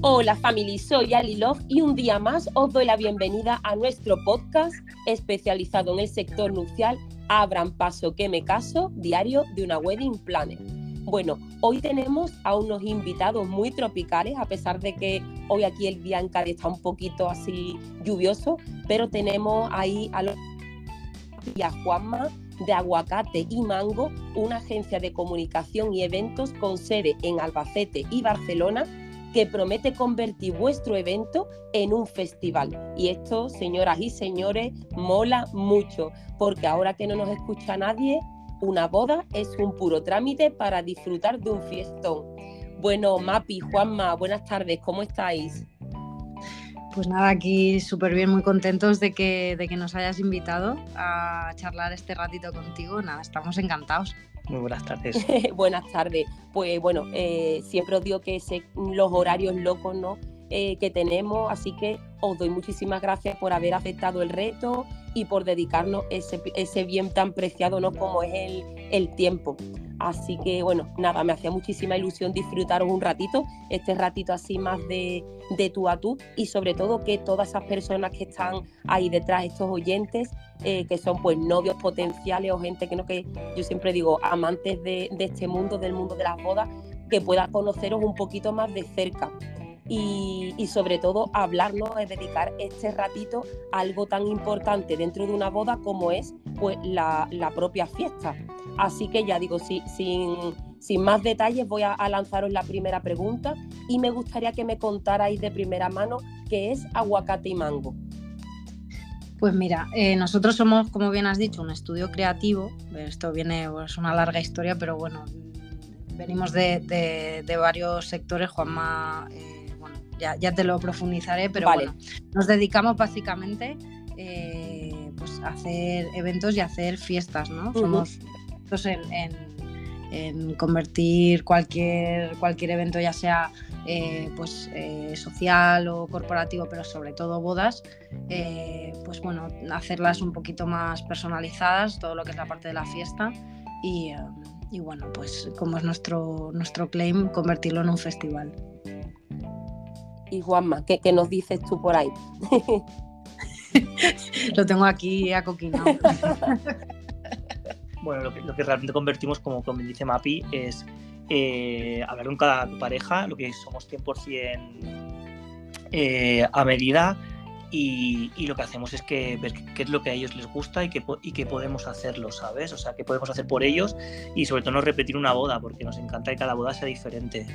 Hola family, soy Ali Love y un día más os doy la bienvenida a nuestro podcast especializado en el sector nupcial Abran paso que me caso, diario de una wedding planner. Bueno, hoy tenemos a unos invitados muy tropicales, a pesar de que hoy aquí el día en Cádiz está un poquito así lluvioso, pero tenemos ahí a los y a Juanma de Aguacate y Mango, una agencia de comunicación y eventos con sede en Albacete y Barcelona que promete convertir vuestro evento en un festival. Y esto, señoras y señores, mola mucho, porque ahora que no nos escucha nadie, una boda es un puro trámite para disfrutar de un fiestón. Bueno, Mapi, Juanma, buenas tardes, ¿cómo estáis? Pues nada, aquí súper bien, muy contentos de que, de que nos hayas invitado a charlar este ratito contigo. Nada, estamos encantados. Muy buenas tardes. buenas tardes. Pues bueno, eh, siempre os digo que los horarios locos ¿no? Eh, que tenemos, así que os doy muchísimas gracias por haber aceptado el reto y por dedicarnos ese, ese bien tan preciado ¿no? como es el, el tiempo. Así que bueno, nada, me hacía muchísima ilusión disfrutaros un ratito, este ratito así más de, de tú a tú y sobre todo que todas esas personas que están ahí detrás, estos oyentes, eh, que son pues novios potenciales o gente que no, que yo siempre digo, amantes de, de este mundo, del mundo de las bodas, que pueda conoceros un poquito más de cerca. Y, sobre todo hablarnos, es dedicar este ratito a algo tan importante dentro de una boda como es pues, la, la propia fiesta. Así que ya digo, sí, sin, sin más detalles voy a, lanzaros la primera pregunta y me gustaría que me contarais de primera mano qué es aguacate y mango. Pues mira, eh, nosotros somos, como bien has dicho, un estudio creativo. Esto viene, es pues, una larga historia, pero bueno, venimos de, varios sectores. Juanma, eh, ya, te lo profundizaré, pero bueno, nos dedicamos básicamente eh, pues, a hacer eventos y a hacer fiestas, ¿no? Somos en, convertir cualquier, cualquier evento, ya sea eh, pues, eh, social o corporativo, pero sobre todo bodas, pues bueno, hacerlas un poquito más personalizadas, todo lo que es la parte de la fiesta y, bueno, pues como es nuestro, nuestro claim, convertirlo en un festival. Y Juanma, ¿qué, nos dices tú por ahí? Lo tengo aquí acoquinado. bueno, lo que, lo que realmente convertimos, como, como dice Mapi, es eh, hablar con cada pareja, lo que somos 100% eh, a medida y, lo que hacemos es que ver qué es lo que a ellos les gusta y que, y que podemos hacerlo, ¿sabes? O sea, qué podemos hacer por ellos y sobre todo no repetir una boda, porque nos encanta que cada boda sea diferente,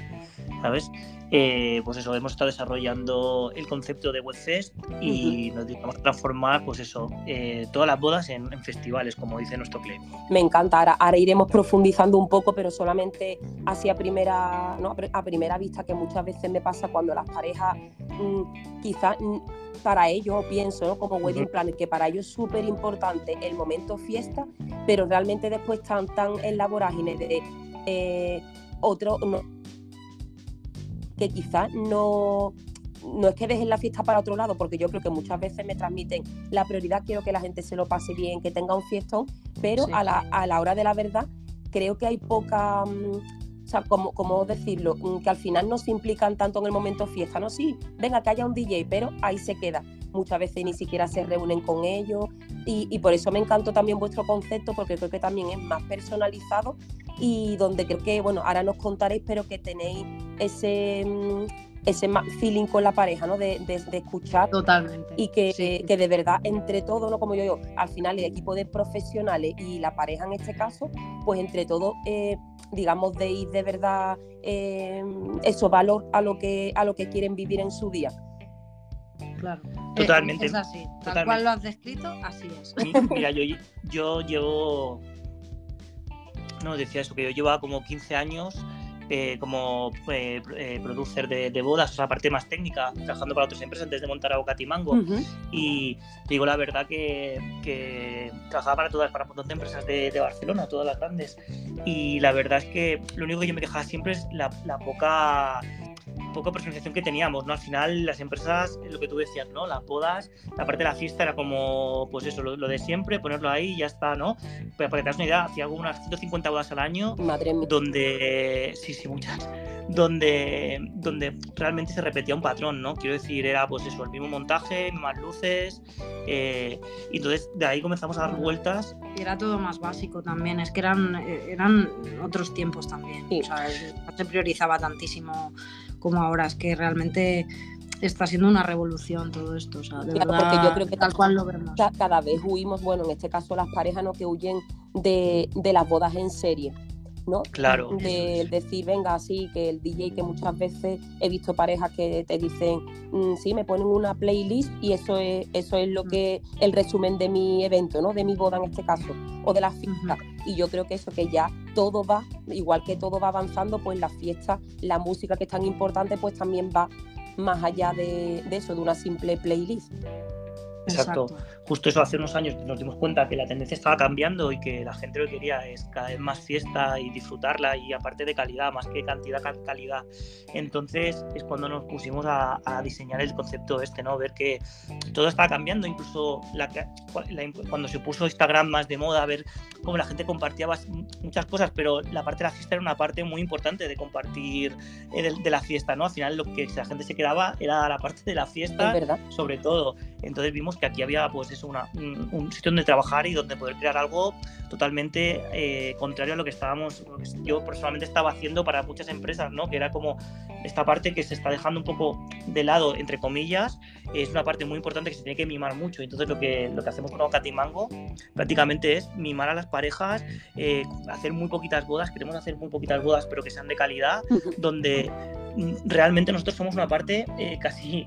¿sabes? Eh, pues eso, hemos estado desarrollando el concepto de WebFest y nos dedicamos a transformar, pues eso, eh, todas las bodas en, festivales, como dice nuestro cliente. Me encanta, ahora, iremos profundizando un poco, pero solamente así a primera, ¿no? a primera vista, que muchas veces me pasa cuando las parejas mm, quizás mm, para ellos, pienso, ¿no? como wedding planner, que para ellos es súper importante el momento fiesta, pero realmente después están tan en la vorágine de eh, otro, que quizás no, no es que dejen la fiesta para otro lado, porque yo creo que muchas veces me transmiten la prioridad, quiero que la gente se lo pase bien, que tenga un fiestón, pero a, la, a la hora de la verdad creo que hay poca mm, sea, como, decirlo, mm, que al final no se implican tanto en el momento fiesta, ¿no? Sí, venga, que haya un DJ, pero ahí se queda. Muchas veces ni siquiera se reúnen con ellos y, por eso me encantó también vuestro concepto, porque creo que también es más personalizado y donde creo que, bueno, ahora nos contaréis, pero que tenéis ese mm, ese feeling con la pareja, ¿no? De, escuchar. Totalmente. Y que, que, de verdad, entre todos, ¿no? Como yo digo, al final el equipo de profesionales y la pareja en este caso, pues entre todos, eh, digamos, deis de verdad eh, eso, valor a lo, que, a lo que quieren vivir en su día. Claro. Totalmente. Es, así. Tal cual lo has descrito, así es. Mira, yo, yo llevo. No, decía eso, que yo llevaba como 15 años eh, como eh, eh, producer de, bodas, o sea, parte más técnica, trabajando para otras empresas antes de montar a Mango. Y digo la verdad que, trabajaba para todas, para un montón de empresas de, Barcelona, todas las grandes. Y la verdad es que lo único que yo me quejaba siempre es la, la poca poca personalización que teníamos, ¿no? Al final las empresas, lo que tú decías, ¿no? Las bodas, la parte de la fiesta era como, pues eso, lo, de siempre, ponerlo ahí y ya está, ¿no? Pero para que te das una idea, hacía unas 150 bodas al año. Madre mía. Donde, sí, sí, muchas. Donde, donde realmente se repetía un patrón, ¿no? Quiero decir, era pues eso, el mismo montaje, más luces, eh, y entonces de ahí comenzamos a dar vueltas. Y era todo más básico también, es que eran, eran otros tiempos también, o sea, no se priorizaba tantísimo como ahora, es que realmente está siendo una revolución todo esto. O sea, de verdad, porque yo creo que tal cual lo vemos. Cada vez huimos, bueno, en este caso las parejas no que huyen de, de las bodas en serie. ¿No? Claro. De decir, venga, sí, que el DJ, que muchas veces he visto parejas que te dicen, mm, sí, me ponen una playlist y eso es, eso es lo mm. que, el resumen de mi evento, ¿no? De mi boda en este caso, o de la fiesta. Y yo creo que eso, que ya todo va, igual que todo va avanzando, pues la fiesta, la música que es tan importante, pues también va más allá de, eso, de una simple playlist. Exacto. Justo eso hace unos años nos dimos cuenta que la tendencia estaba cambiando y que la gente lo que quería es cada vez más fiesta y disfrutarla y aparte de calidad, más que cantidad, calidad. Entonces es cuando nos pusimos a, diseñar el concepto este, ¿no? Ver que todo estaba cambiando, incluso la, cuando se puso Instagram más de moda, ver cómo la gente compartía muchas cosas, pero la parte de la fiesta era una parte muy importante de compartir eh, de, la fiesta, ¿no? Al final lo que la gente se quedaba era la parte de la fiesta, sobre todo. Entonces vimos que aquí había pues eso, una, un, sitio donde trabajar y donde poder crear algo totalmente eh, contrario a lo que estábamos, yo personalmente estaba haciendo para muchas empresas, ¿no? Que era como esta parte que se está dejando un poco de lado, entre comillas, es una parte muy importante que se tiene que mimar mucho. Entonces lo que, lo que hacemos con Mango prácticamente es mimar a las parejas, eh, hacer muy poquitas bodas, queremos hacer muy poquitas bodas, pero que sean de calidad, donde realmente nosotros somos una parte eh, casi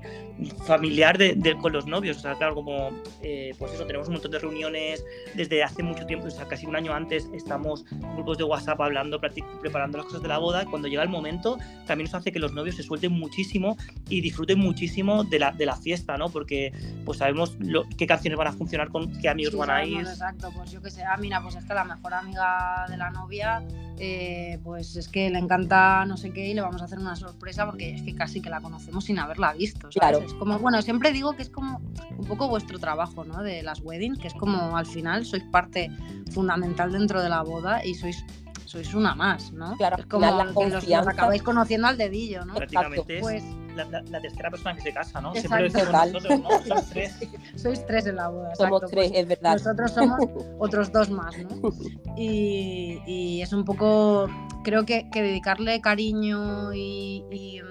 familiar de, con los novios. O sea, claro, como eh, pues eso, tenemos un montón de reuniones desde hace mucho tiempo, o sea, casi un año antes estamos en grupos de WhatsApp hablando, preparando las cosas de la boda. Cuando llega el momento, también eso hace que los novios se suelten muchísimo y disfruten muchísimo de la, de la fiesta, ¿no? Porque pues sabemos qué canciones van a funcionar, con qué amigos van a ir. Exacto, pues yo que sé, ah, mira, pues es que la mejor amiga de la novia, eh, pues es que le encanta no sé qué y le vamos a hacer una sorpresa porque es que casi que la conocemos sin haberla visto. Claro. Es como, bueno, siempre digo que es como un poco vuestro trabajo, ¿no? De las weddings, que es como al final sois parte fundamental dentro de la boda y sois sois una más, ¿no? Claro, es como que los, acabáis conociendo al dedillo, ¿no? Prácticamente pues, la, tercera persona que se casa, ¿no? Siempre decimos nosotros, ¿no? Sois tres. Sois tres en la boda. Somos tres, pues es verdad. Nosotros somos otros dos más, ¿no? Y, y es un poco, creo que, que dedicarle cariño y, y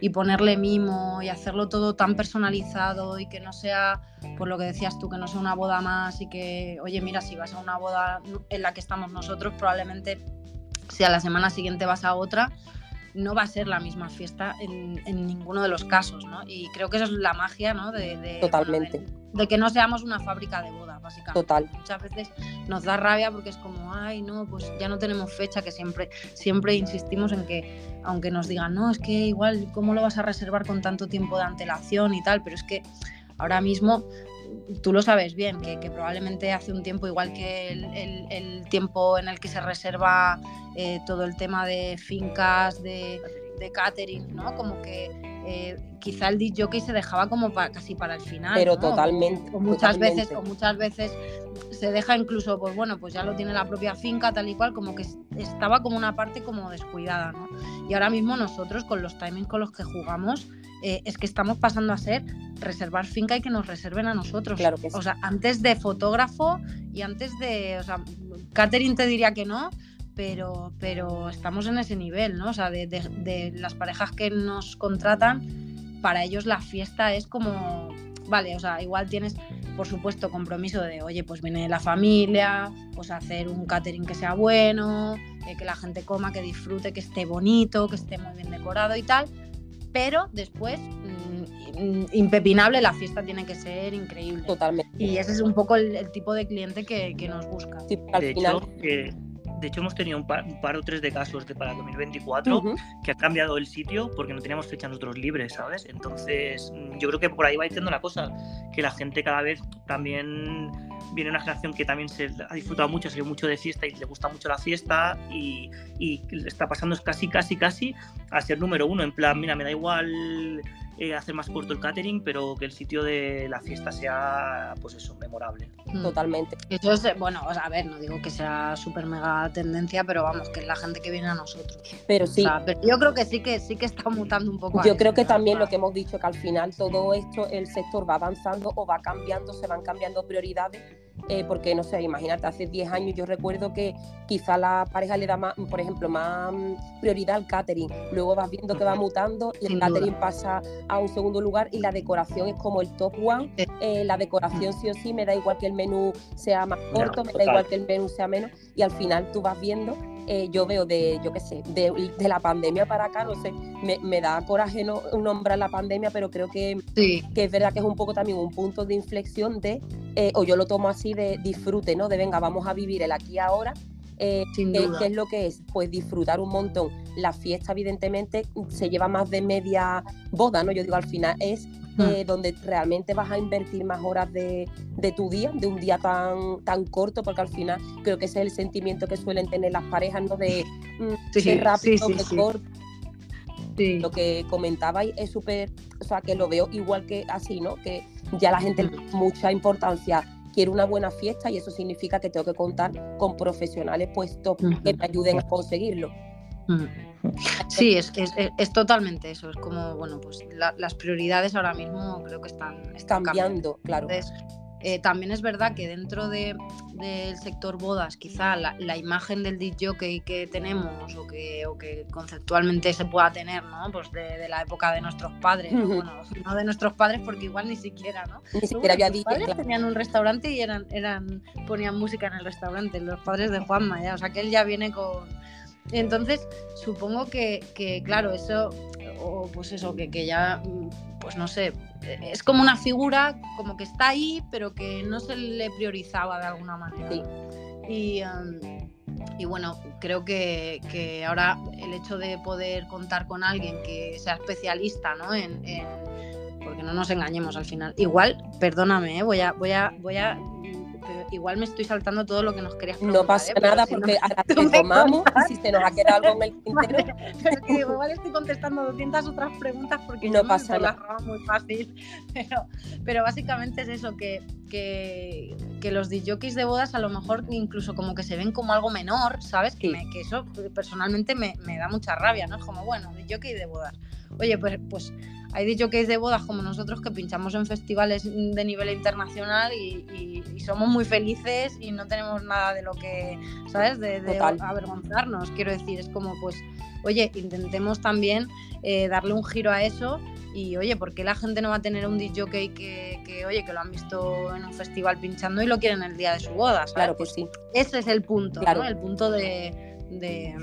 y ponerle mimo y hacerlo todo tan personalizado y que no sea, por lo que decías tú, que no sea una boda más y que, oye, mira, si vas a una boda en la que estamos nosotros, probablemente si a la semana siguiente vas a otra, no va a ser la misma fiesta en, ninguno de los casos, ¿no? Y creo que esa es la magia, ¿no? De, Totalmente. de, que no seamos una fábrica de boda, básicamente. Total. Muchas veces nos da rabia porque es como, ay, no, pues ya no tenemos fecha, que siempre, siempre insistimos en que, aunque nos digan, no, es que igual, ¿cómo lo vas a reservar con tanto tiempo de antelación y tal? Pero es que ahora mismo tú lo sabes bien, que, probablemente hace un tiempo, igual que el, tiempo en el que se reserva eh, todo el tema de fincas, de, de catering, ¿no? Como que eh, quizá el DJ se dejaba como casi para el final. Pero totalmente. O, muchas veces, o muchas veces se deja incluso, pues bueno, pues ya lo tiene la propia finca, tal y cual, como que estaba como una parte como descuidada, ¿no? Y ahora mismo nosotros, con los timings con los que jugamos, eh, es que estamos pasando a ser reservar finca y que nos reserven a nosotros. Claro que sí. O sea, antes de fotógrafo y antes de, o sea, catering te diría que no, pero, pero estamos en ese nivel, ¿no? O sea, de, de las parejas que nos contratan, para ellos la fiesta es como, vale, o sea, igual tienes, por supuesto, compromiso de, oye, pues viene la familia, pues hacer un catering que sea bueno, eh, que la gente coma, que disfrute, que esté bonito, que esté muy bien decorado y tal, pero después, mm, impepinable, la fiesta tiene que ser increíble. Totalmente. Y ese es un poco el, tipo de cliente que, nos busca. al de final... Hecho, de hecho, hemos tenido un par, o tres de casos de para 2024 que ha cambiado el sitio porque no teníamos fecha nosotros libres, ¿sabes? Entonces, mm, yo creo que por ahí va diciendo la cosa, que la gente cada vez también viene una generación que también se ha disfrutado mucho, se mucho de fiesta y le gusta mucho la fiesta y, y está pasando casi, casi, casi a ser número uno. En plan, mira, me da igual eh, hacer más corto el catering, pero que el sitio de la fiesta sea, pues eso, memorable. Mm. Totalmente. Eso es, bueno, a ver, no digo que sea súper mega tendencia, pero vamos, que es la gente que viene a nosotros. Pero sí. pero yo creo que sí que sí que está mutando un poco. Yo creo que también lo que hemos dicho, que al final todo esto, el sector va avanzando o va cambiando, se van cambiando prioridades eh, porque no sé, imagínate, hace 10 años yo recuerdo que quizá la pareja le da más, por ejemplo, más mm, prioridad al catering, luego vas viendo que va mutando y el catering pasa a un segundo lugar y la decoración es como el top one, eh, la decoración sí o sí, me da igual que el menú sea más corto, me da igual que el menú sea menos y al final tú vas viendo eh, yo veo de, yo qué sé, de, la pandemia para acá, no sé, me, da coraje no nombrar la pandemia, pero creo que, que es verdad que es un poco también un punto de inflexión de, eh, o yo lo tomo así de disfrute, ¿no? De venga, vamos a vivir el aquí y ahora. Eh, ¿Qué es lo que es? Pues disfrutar un montón. La fiesta, evidentemente, se lleva más de media boda, ¿no? Yo digo, al final es Mm. donde realmente vas a invertir más horas de, tu día, de un día tan, tan corto, porque al final creo que ese es el sentimiento que suelen tener las parejas, ¿no? De, mm, rápido, sí, corto. Lo que comentabais es súper, o sea, que lo veo igual que así, ¿no? Que ya la gente mm. mucha importancia quiere una buena fiesta y eso significa que tengo que contar con profesionales puestos que me ayuden a conseguirlo. Sí, es, es, totalmente eso. Es como, bueno, pues las prioridades ahora mismo creo que están, cambiando, claro. Eh, también es verdad que dentro del sector bodas, quizá la, imagen del DJ que tenemos o que, o que conceptualmente se pueda tener, ¿no? Pues de, la época de nuestros padres, bueno, no de nuestros padres porque igual ni siquiera, ¿no? Ni siquiera había Los padres tenían un restaurante y eran, eran, ponían música en el restaurante, los padres de Juanma, ya, o sea que él ya viene con entonces, supongo que, claro, eso, o pues eso, que, que ya, pues no sé, es como una figura como que está ahí, pero que no se le priorizaba de alguna manera. Y, y bueno, creo que, ahora el hecho de poder contar con alguien que sea especialista ¿no? en, porque no nos engañemos al final. Igual, perdóname, ¿eh? voy a, voy a, voy a igual me estoy saltando todo lo que nos querías. No pasa ¿eh? nada porque no, ahora tomamos y si se nos ha quedado algo en el tintero. igual estoy contestando 200 otras preguntas porque no pasa nada. muy fácil. Pero, pero básicamente es eso, que, que, que los DJs de bodas a lo mejor incluso como que se ven como algo menor, ¿sabes? Que, que eso personalmente me, me, da mucha rabia, ¿no? Es como, bueno, DJ de bodas. Oye, pues, pues hay dicho que es de bodas como nosotros que pinchamos en festivales de nivel internacional y, somos muy felices y no tenemos nada de lo que, ¿sabes? De, avergonzarnos. Quiero decir, es como pues, oye, intentemos también eh, darle un giro a eso y oye, ¿por qué la gente no va a tener un DJ que, que, oye, que lo han visto en un festival pinchando y lo quieren el día de su boda? Claro que sí. Ese es el punto, claro. El punto de de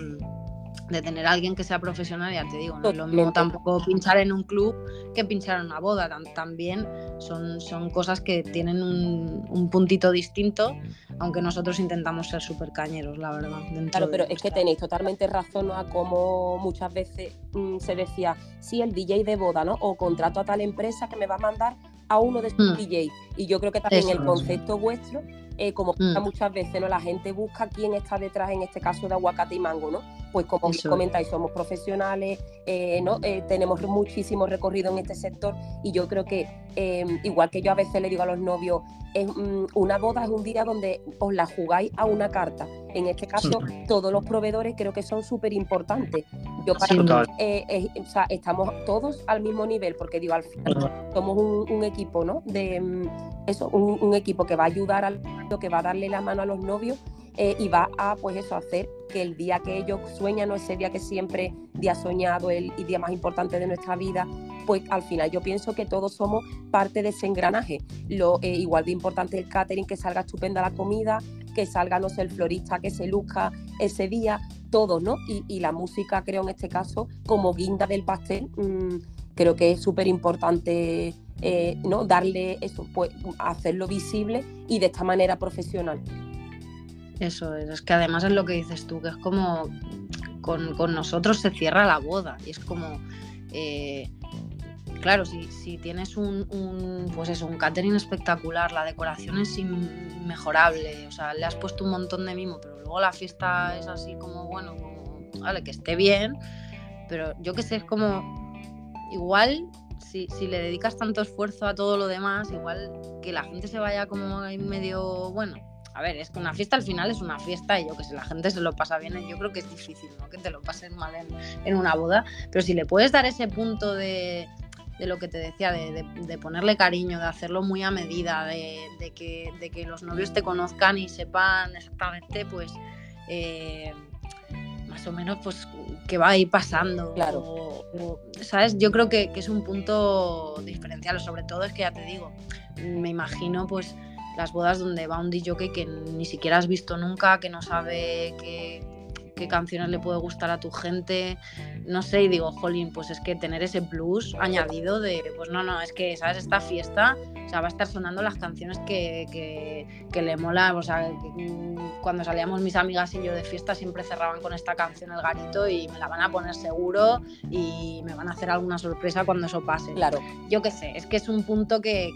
tener a alguien que sea profesional, ya te digo, no es lo mismo tampoco pinchar en un club que pinchar en una boda, también son, son cosas que tienen un, puntito distinto, aunque nosotros intentamos ser súper cañeros, la verdad. Claro, pero es que tenéis totalmente razón a como muchas veces mm, se decía, sí, el DJ de boda, ¿no? O contrato a tal empresa que me va a mandar a uno de sus mm. DJ. Y yo creo que también el concepto vuestro eh, como mm. muchas veces, ¿no? La gente busca quién está detrás, en este caso de aguacate y mango, ¿no? Pues como comentáis, somos profesionales, eh, ¿no? Eh, tenemos muchísimo recorrido en este sector y yo creo que, em, igual que yo a veces le digo a los novios, mm, una boda es un día donde os la jugáis a una carta. En este caso, todos los proveedores creo que son súper importantes. Yo para o sea, estamos todos al mismo nivel, porque digo, al final somos un, equipo, ¿no? De mm, eso, un equipo que va a ayudar al que va a darle la mano a los novios eh, y va a pues eso hacer que el día que ellos sueñan o ese día que siempre día soñado el, día más importante de nuestra vida pues al final yo pienso que todos somos parte de ese engranaje lo eh, igual de importante el catering que salga estupenda la comida que salga no sé el florista que se luzca ese día todos no y, la música creo en este caso como guinda del pastel mm, creo que es súper importante eh, ¿no? darle eso, pues hacerlo visible y de esta manera profesional. Eso es, es que además es lo que dices tú, que es como con, nosotros se cierra la boda y es como, eh, claro, si, si tienes un, pues eso, un catering espectacular, la decoración es inmejorable, o sea, le has puesto un montón de mimo, pero luego la fiesta es así como, bueno, vale, que esté bien, pero yo que sé, es como, igual si, si, le dedicas tanto esfuerzo a todo lo demás, igual que la gente se vaya como en medio, bueno, a ver, es que una fiesta al final es una fiesta y yo que sé, la gente se lo pasa bien, yo creo que es difícil, ¿no? Que te lo pasen mal en, una boda, pero si le puedes dar ese punto de, de lo que te decía, de, ponerle cariño, de hacerlo muy a medida, de, que, de que los novios te conozcan y sepan exactamente, pues, eh, más o menos, pues, qué va a ir pasando. Claro. ¿Sabes? Yo creo que, que, es un punto diferencial, sobre todo es que ya te digo, me imagino, pues, las bodas donde va un DJ que ni siquiera has visto nunca, que no sabe qué, qué canciones le puede gustar a tu gente, no sé, y digo, jolín, pues es que tener ese plus añadido de, pues no, no, es que, ¿sabes? Esta fiesta, o sea, va a estar sonando las canciones que, que, le mola, o sea, mm, cuando salíamos mis amigas y yo de fiesta siempre cerraban con esta canción El Garito y me la van a poner seguro y me van a hacer alguna sorpresa cuando eso pase. Claro. Yo qué sé, es que es un punto que,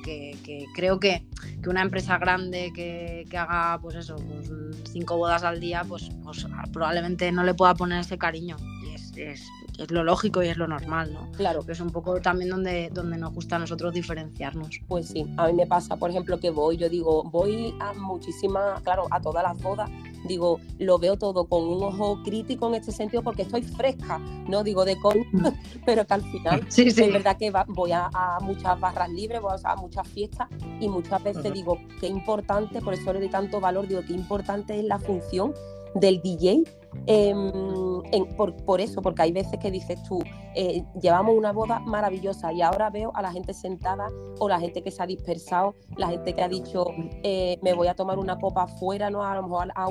creo que, una empresa grande que, haga, pues eso, pues cinco bodas al día, pues, pues probablemente no le pueda poner ese cariño. Y es, es, es lo lógico y es lo normal, ¿no? Claro. Que es un poco también donde, donde nos gusta a nosotros diferenciarnos. Pues sí, a mí me pasa, por ejemplo, que voy, yo digo, voy a muchísimas, claro, a todas las bodas, digo, lo veo todo con un ojo crítico en este sentido porque estoy fresca, no digo de con, mm. pero que al final sí, sí. es verdad que voy a, muchas barras libres, voy a, muchas fiestas y muchas veces digo, qué importante, por eso le doy tanto valor, digo, qué importante es la función del DJ Em, por, eso, porque hay veces que dices tú, eh, llevamos una boda maravillosa y ahora veo a la gente sentada o la gente que se ha dispersado, la gente que ha dicho, eh, me voy a tomar una copa afuera, ¿no? a lo mejor a,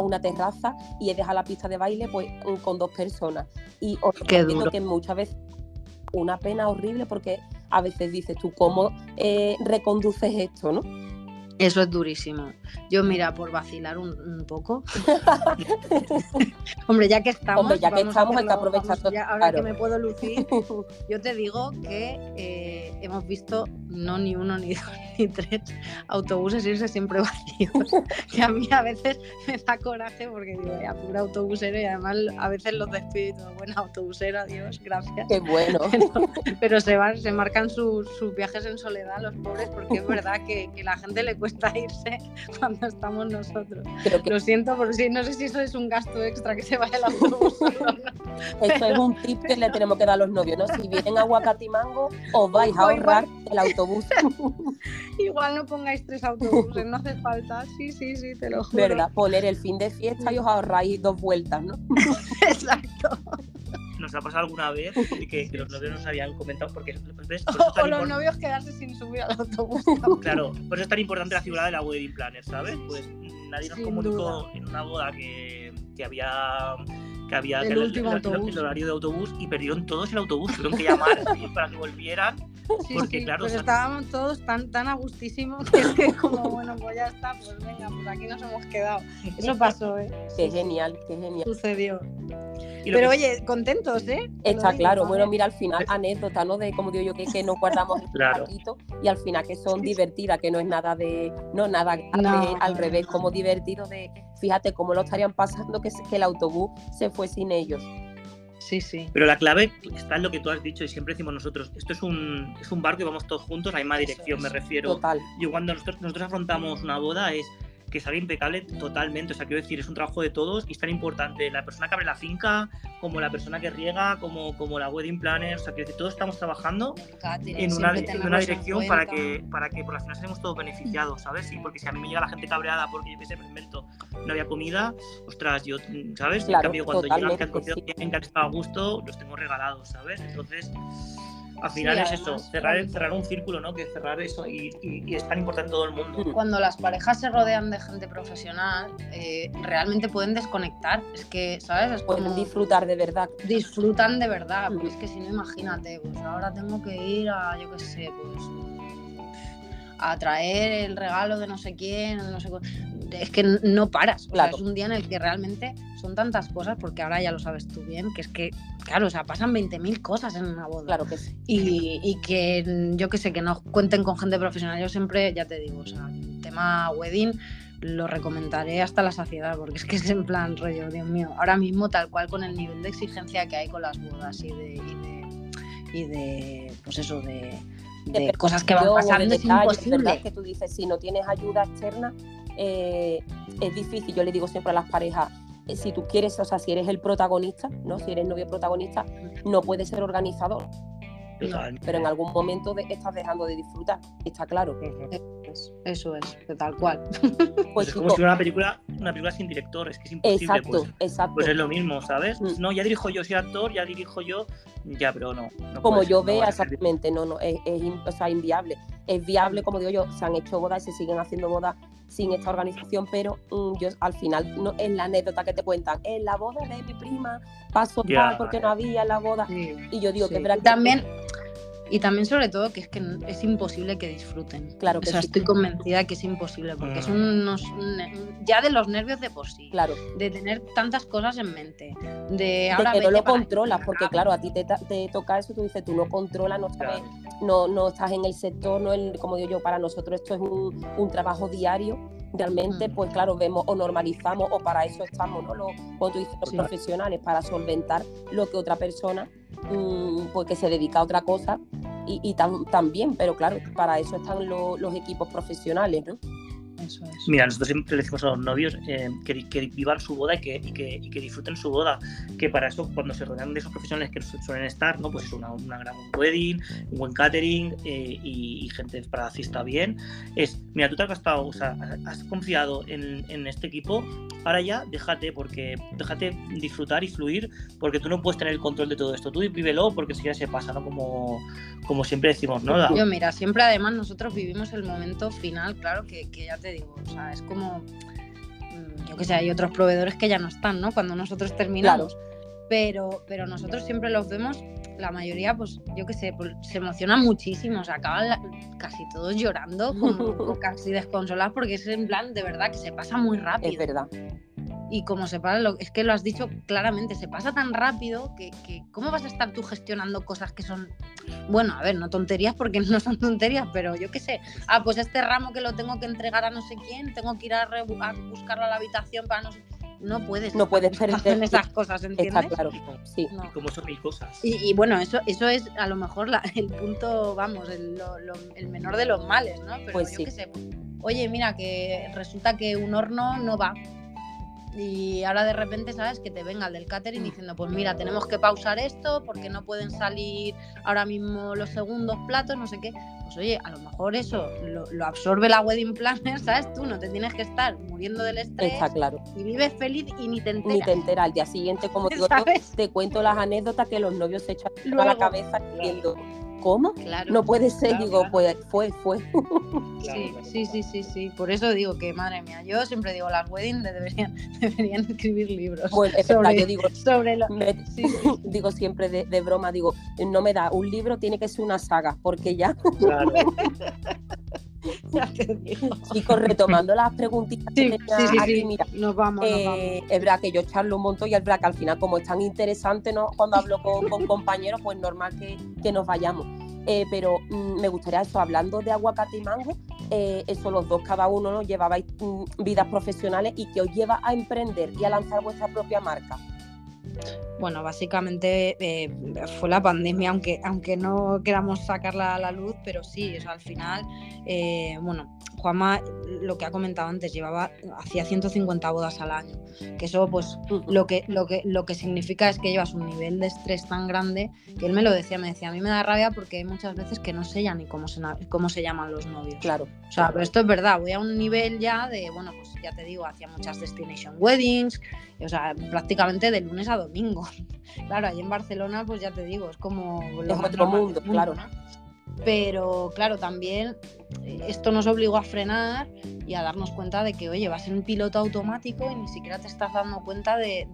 una terraza y he dejado la pista de baile pues con dos personas. Y os digo que muchas veces una pena horrible porque a veces dices tú, ¿cómo eh, reconduces esto? ¿no? Eso es durísimo. Yo, mira, por vacilar un, poco. Hombre, ya que estamos. Hombre, ya que estamos, hay que aprovechar Ahora que me puedo lucir, yo te digo que eh, hemos visto no ni uno, ni dos, ni tres autobuses irse siempre vacíos. que a mí a veces me da coraje porque digo, ya, pura autobusero y además a veces los despido y todo. Bueno, autobusero, adiós, gracias. Qué bueno. Pero, se van, se marcan sus, viajes en soledad los pobres porque es verdad que, que la gente le cuesta irse cuando estamos nosotros. Lo siento, por si no sé si eso es un gasto extra que se vaya el autobús. Eso es un tip que le tenemos que dar a los novios, ¿no? Si vienen aguacate y mango, os vais a ahorrar el autobús. Igual no pongáis tres autobuses, no hace falta. Sí, sí, sí, te lo juro. ¿Verdad? Poner el fin de fiesta y os ahorráis dos vueltas, ¿no? Exacto nos ha pasado alguna vez que, los novios nos habían comentado porque ¿ves? o los novios quedarse sin subir al autobús. Claro, por eso es tan importante la figura de la wedding planner, ¿sabes? Pues nadie nos comunicó en una boda que, que había que había el, último el, horario de autobús y perdieron todos el autobús, tuvieron que llamar para que volvieran. porque claro, pues estábamos todos tan tan a gustísimos que, que como bueno, pues ya está, pues venga, pues aquí nos hemos quedado. Eso pasó, ¿eh? Qué genial, qué genial. Sucedió. Pero oye, contentos, ¿eh? Está claro, bueno, mira, al final anécdota, ¿no? De como digo yo, que, que nos guardamos claro. y al final que son divertidas, que no es nada de, no, nada al revés, como divertido de, fíjate cómo lo estarían pasando que, que el autobús se fue sin ellos. Sí, sí. Pero la clave está en lo que tú has dicho y siempre decimos nosotros, esto es un, es un barco y vamos todos juntos la misma dirección, me refiero. Total. Yo cuando nosotros, nosotros afrontamos una boda es que sale impecable totalmente. O sea, quiero decir, es un trabajo de todos y es tan importante la persona que abre la finca, como la persona que riega, como, como la wedding planner. O sea, quiero decir, todos estamos trabajando en una, en una dirección para que, para que por las final seamos todos beneficiados, ¿sabes? Y porque si a mí me llega la gente cabreada porque yo qué sé, me invento, no había comida, ostras, yo, ¿sabes? en cambio, cuando llegan que han bien, que han estado a gusto, los tengo regalados, ¿sabes? Entonces al final es eso, cerrar, cerrar un círculo, ¿no? Que cerrar eso y, es tan importante todo el mundo. Cuando las parejas se rodean de gente profesional, eh, realmente pueden desconectar. Es que, ¿sabes? pueden disfrutar de verdad. Disfrutan de verdad, porque es que si no, imagínate, pues ahora tengo que ir a, yo qué sé, pues a traer el regalo de no sé quién, no sé es que no paras. Claro. es un día en el que realmente son tantas cosas, porque ahora ya lo sabes tú bien, que es que, claro, o sea, pasan 20.000 cosas en una boda. Claro que sí. Y, que yo que sé, que no cuenten con gente profesional. Yo siempre, ya te digo, o sea, el tema wedding lo recomendaré hasta la saciedad, porque es que es en plan rollo, Dios mío. Ahora mismo, tal cual con el nivel de exigencia que hay con las bodas y de y de, pues eso, de, de cosas que van pasando. Es imposible. que tú dices, si no tienes ayuda externa, eh, es difícil. Yo le digo siempre a las parejas, eh, si tú quieres, o sea, si eres el protagonista, ¿no? Si eres novio protagonista, no puedes ser organizador. pero en algún momento estás dejando de disfrutar, está claro. Eso es, tal cual. Pues, es como si una película, una película sin director, es que es imposible. Exacto, pues, exacto. Pues es lo mismo, ¿sabes? Mm. No, ya dirijo yo, soy actor, ya dirijo yo, ya, pero no. como yo vea exactamente, no, no, es, inviable. Es viable, como digo yo, se han hecho bodas y se siguen haciendo bodas sin esta organización, pero mm, yo al final no es la anécdota que te cuentan, en la boda de mi prima pasó tal porque no había la boda. Y yo digo que también y también sobre todo que es que es imposible que disfruten. Claro que o sea, estoy convencida que es imposible porque es mm. unos ya de los nervios de por sí. Claro. De tener tantas cosas en mente. De, ahora que no lo controlas, porque claro, a ti te, te, toca eso, tú dices, tú no controlas, no sabes, no, no estás en el sector, no como digo yo, para nosotros esto es un, un trabajo diario realmente, mm. pues claro, vemos o normalizamos o para eso estamos, ¿no? Los, como tú dices, los profesionales, para solventar lo que otra persona, mm, pues que se dedica a otra cosa y, también, pero claro, para eso están los equipos profesionales, ¿no? Mira, nosotros siempre le decimos a los novios eh, que, vivan su boda y que, que, disfruten su boda. Que para eso, cuando se rodean de esos profesionales que suelen estar, ¿no? Pues es una, una gran wedding, un buen catering eh, y, gente para la fiesta bien. Es, mira, tú te has gastado, o sea, has confiado en, en, este equipo, ahora ya déjate, porque déjate disfrutar y fluir, porque tú no puedes tener el control de todo esto. Tú vívelo porque si ya se pasa, ¿no? Como, como siempre decimos, ¿no? Yo, mira, siempre además nosotros vivimos el momento final, claro, que, que ya te digo, o sea, es como, mm, yo que sé, hay otros proveedores que ya no están, ¿no? Cuando nosotros terminamos. Pero, pero nosotros siempre los vemos, la mayoría, pues yo que sé, pues, se emocionan muchísimo, o sea, acaban casi todos llorando, como, casi desconsolados, porque es en plan, de verdad, que se pasa muy rápido. Es verdad y como se pasa, lo, es que lo has dicho claramente, se pasa tan rápido que, que, ¿cómo vas a estar tú gestionando cosas que son, bueno, a ver, no tonterías porque no son tonterías, pero yo qué sé, ah, pues este ramo que lo tengo que entregar a no sé quién, tengo que ir a, buscarlo a la habitación para no sé no puedes no puedes en esas cosas ¿entiendes? Está claro sí. Y como son mil cosas. Y, bueno eso eso es a lo mejor el punto vamos el, el, menor de los males no pero pues yo sí. qué sé oye mira que resulta que un horno no va y ahora de repente, ¿sabes? Que te venga el del catering diciendo, pues mira, tenemos que pausar esto porque no pueden salir ahora mismo los segundos platos, no sé qué. Pues oye, a lo mejor eso lo, absorbe la wedding planner, ¿sabes? Tú no te tienes que estar muriendo del estrés. Está claro. Y vives feliz y ni te enteras. Ni te enteras. Al día siguiente, como digo, te cuento las anécdotas que los novios se echan a la cabeza viendo ¿cómo? Claro, no puede ser, digo, pues fue, fue. sí, sí, sí, sí, sí. Por eso digo que, madre mía, yo siempre digo, las weddings deberían, deberían escribir libros. Bueno, sobre, yo digo, sobre lo... digo siempre de, broma, digo, no me da, un libro tiene que ser una saga, porque ya. Chicos, retomando las preguntitas sí, que sí, aquí, mira, nos vamos, nos vamos. Eh, es verdad que yo charlo un montón y es verdad que al final, como es tan interesante, ¿no? Cuando hablo con, con compañeros, pues normal que, que nos vayamos. Eh, pero mm, me gustaría eso, hablando de aguacate y mango, eh, eso los dos cada uno ¿no? llevabais mm, vidas profesionales y que os lleva a emprender y a lanzar vuestra propia marca. Bueno, básicamente eh, fue la pandemia, aunque, aunque no queramos sacarla a la luz, pero sí, o al final, bueno, Juanma, lo que ha comentado antes, llevaba, hacía 150 bodas al año, que eso pues lo que, lo, que, lo que significa es que llevas un nivel de estrés tan grande, que él me lo decía, me decía, a mí me da rabia porque hay muchas veces que no sé ya ni cómo se, cómo se llaman los novios. Claro. O sea, pero esto es verdad, voy a un nivel ya de, bueno, pues ya te digo, hacía muchas destination weddings, o sea, prácticamente de lunes a domingo. Claro, allí en Barcelona, pues ya te digo, es como... Es otro mundo, claro. ¿no? Pero claro, también eh, esto nos obligó a frenar y a darnos cuenta de que, oye, vas en un piloto automático y ni siquiera te estás dando cuenta de,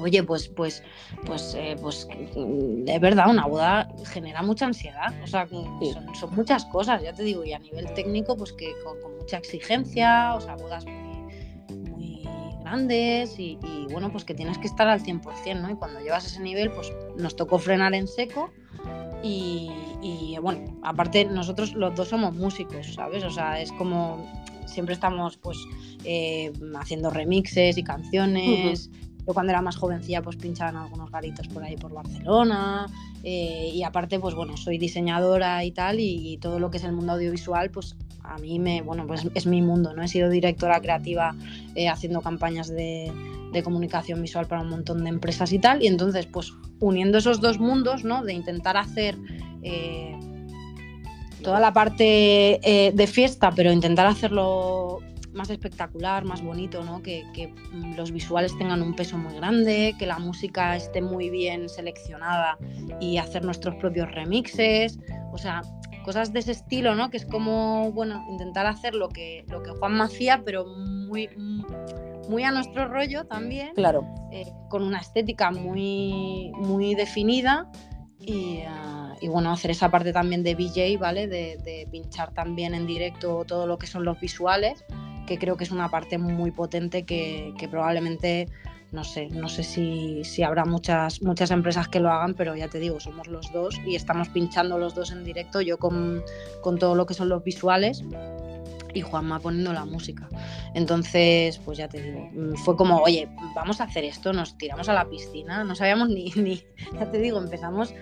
oye, pues, pues, pues, eh, pues, de verdad, una boda genera mucha ansiedad. O sea, son, muchas cosas, ya te digo, y a nivel técnico, pues que con, mucha exigencia, o sea, bodas grandes y, y, bueno, pues que tienes que estar al 100%, ¿no? Y cuando llevas ese nivel, pues nos tocó frenar en seco y, bueno, aparte nosotros los dos somos músicos, ¿sabes? O sea, es como siempre estamos pues eh, haciendo remixes y canciones yo cuando era más jovencilla pues pinchaban algunos garitos por ahí por Barcelona eh, y aparte pues bueno, soy diseñadora y tal y, todo lo que es el mundo audiovisual pues a mí me, bueno, pues es mi mundo, ¿no? He sido directora creativa eh, haciendo campañas de, comunicación visual para un montón de empresas y tal y entonces pues uniendo esos dos mundos, ¿no? De intentar hacer... Eh, toda la parte de fiesta, pero intentar hacerlo más espectacular, más bonito, ¿no? Que, mm, los visuales tengan un peso muy grande, que la música esté muy bien seleccionada y hacer nuestros propios remixes, o sea, cosas de ese estilo, ¿no? Que es como, bueno, intentar hacer lo que, lo que Juan hacía, pero muy, muy a nuestro rollo también. Claro. Eh, con una estética muy, muy definida y, ah, y, bueno, hacer esa parte también de VJ, ¿vale? De, de, pinchar también en directo todo lo que son los visuales que creo que es una parte muy potente que, probablemente, no sé, no sé si, si, habrá muchas, muchas empresas que lo hagan, pero ya te digo, somos los dos y estamos pinchando los dos en directo, yo con, con todo lo que son los visuales y Juanma poniendo la música. Entonces, pues ya te digo, mm, fue como, oye, vamos a hacer esto, nos tiramos a la piscina, no sabíamos ni, ni ya te digo, empezamos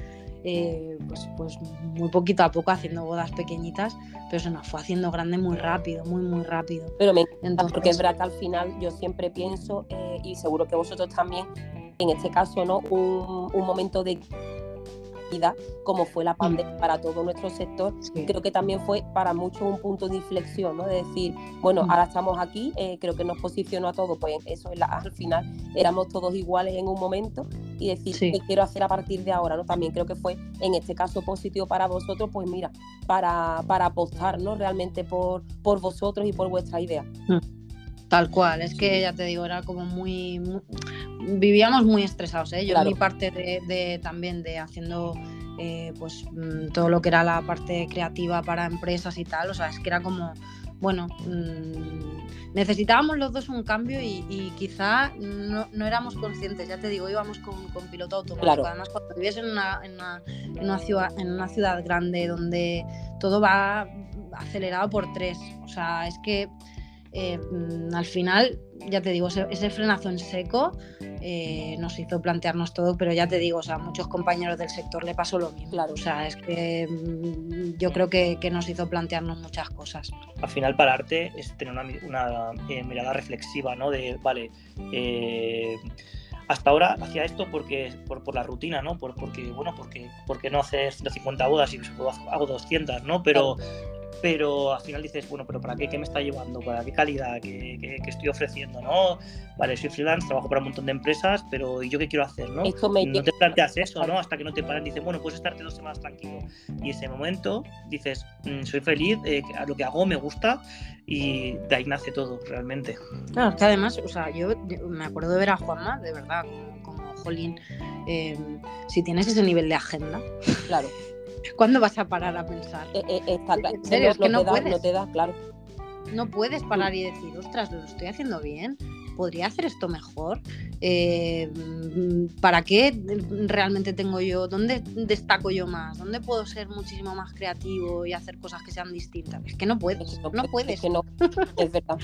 eh, pues, pues muy poquito a poco haciendo bodas pequeñitas, pero se nos fue haciendo grande muy rápido, muy, muy rápido. Pero me porque es verdad que al final yo siempre pienso, eh, y seguro que vosotros también, en este caso, ¿no? Un, un momento de como fue la pandemia para todo nuestro sector, creo que también fue para muchos un punto de inflexión, ¿no? De decir, bueno, ahora estamos aquí, eh, creo que nos posicionó a todos, pues eso al final éramos todos iguales en un momento y decir qué quiero hacer a partir de ahora, ¿no? También creo que fue en este caso positivo para vosotros, pues mira, para, para apostar, ¿no? Realmente por, por vosotros y por vuestra idea. Mm. Tal cual, es que ya te digo, era como muy, vivíamos muy estresados, ¿eh? Yo en mi parte de, también de haciendo eh, pues mm, todo lo que era la parte creativa para empresas y tal, o sea, es que era como, bueno, mm, necesitábamos los dos un cambio y, quizá no, éramos conscientes, ya te digo, íbamos con, piloto automático. Además, cuando vives en una, en, una, en una, ciudad, en una ciudad grande donde todo va acelerado por tres, o sea, es que eh, mm, al final, ya te digo, ese, frenazo en seco eh, nos hizo plantearnos todo, pero ya te digo, o sea, a muchos compañeros del sector le pasó lo mismo. Claro, o sea, es que mm, yo creo que, nos hizo plantearnos muchas cosas. Al final, para arte es tener una, eh, mirada reflexiva, ¿no? De, vale, hasta ahora hacía esto porque por, por la rutina, ¿no? Por, porque, bueno, porque, porque no haces 150 bodas y hago 200, ¿no? Pero pero al final dices, bueno, pero ¿para qué? ¿Qué me está llevando? ¿Para qué calidad? ¿Qué, estoy ofreciendo? ¿no? Vale, soy freelance, trabajo para un montón de empresas, pero ¿y yo qué quiero hacer? ¿no? no te planteas eso, ¿no? Hasta que no te paran, dices, bueno, puedes estarte dos semanas tranquilo. Y ese momento dices, mm, soy feliz, eh, lo que hago me gusta y de ahí nace todo, realmente. Claro, que además, o sea, yo, me acuerdo de ver a Juanma, de verdad, como, Jolín, eh, si tienes ese nivel de agenda. Claro ¿Cuándo vas a parar a pensar? Eh, eh, en serio, es que no, puedes. no te da, claro. No puedes parar y decir, ostras, lo estoy haciendo bien podría hacer esto mejor. Eh, ¿Para qué realmente tengo yo? ¿Dónde destaco yo más? ¿Dónde puedo ser muchísimo más creativo y hacer cosas que sean distintas? Es que no puedes, no, puedes. Es que no, es verdad.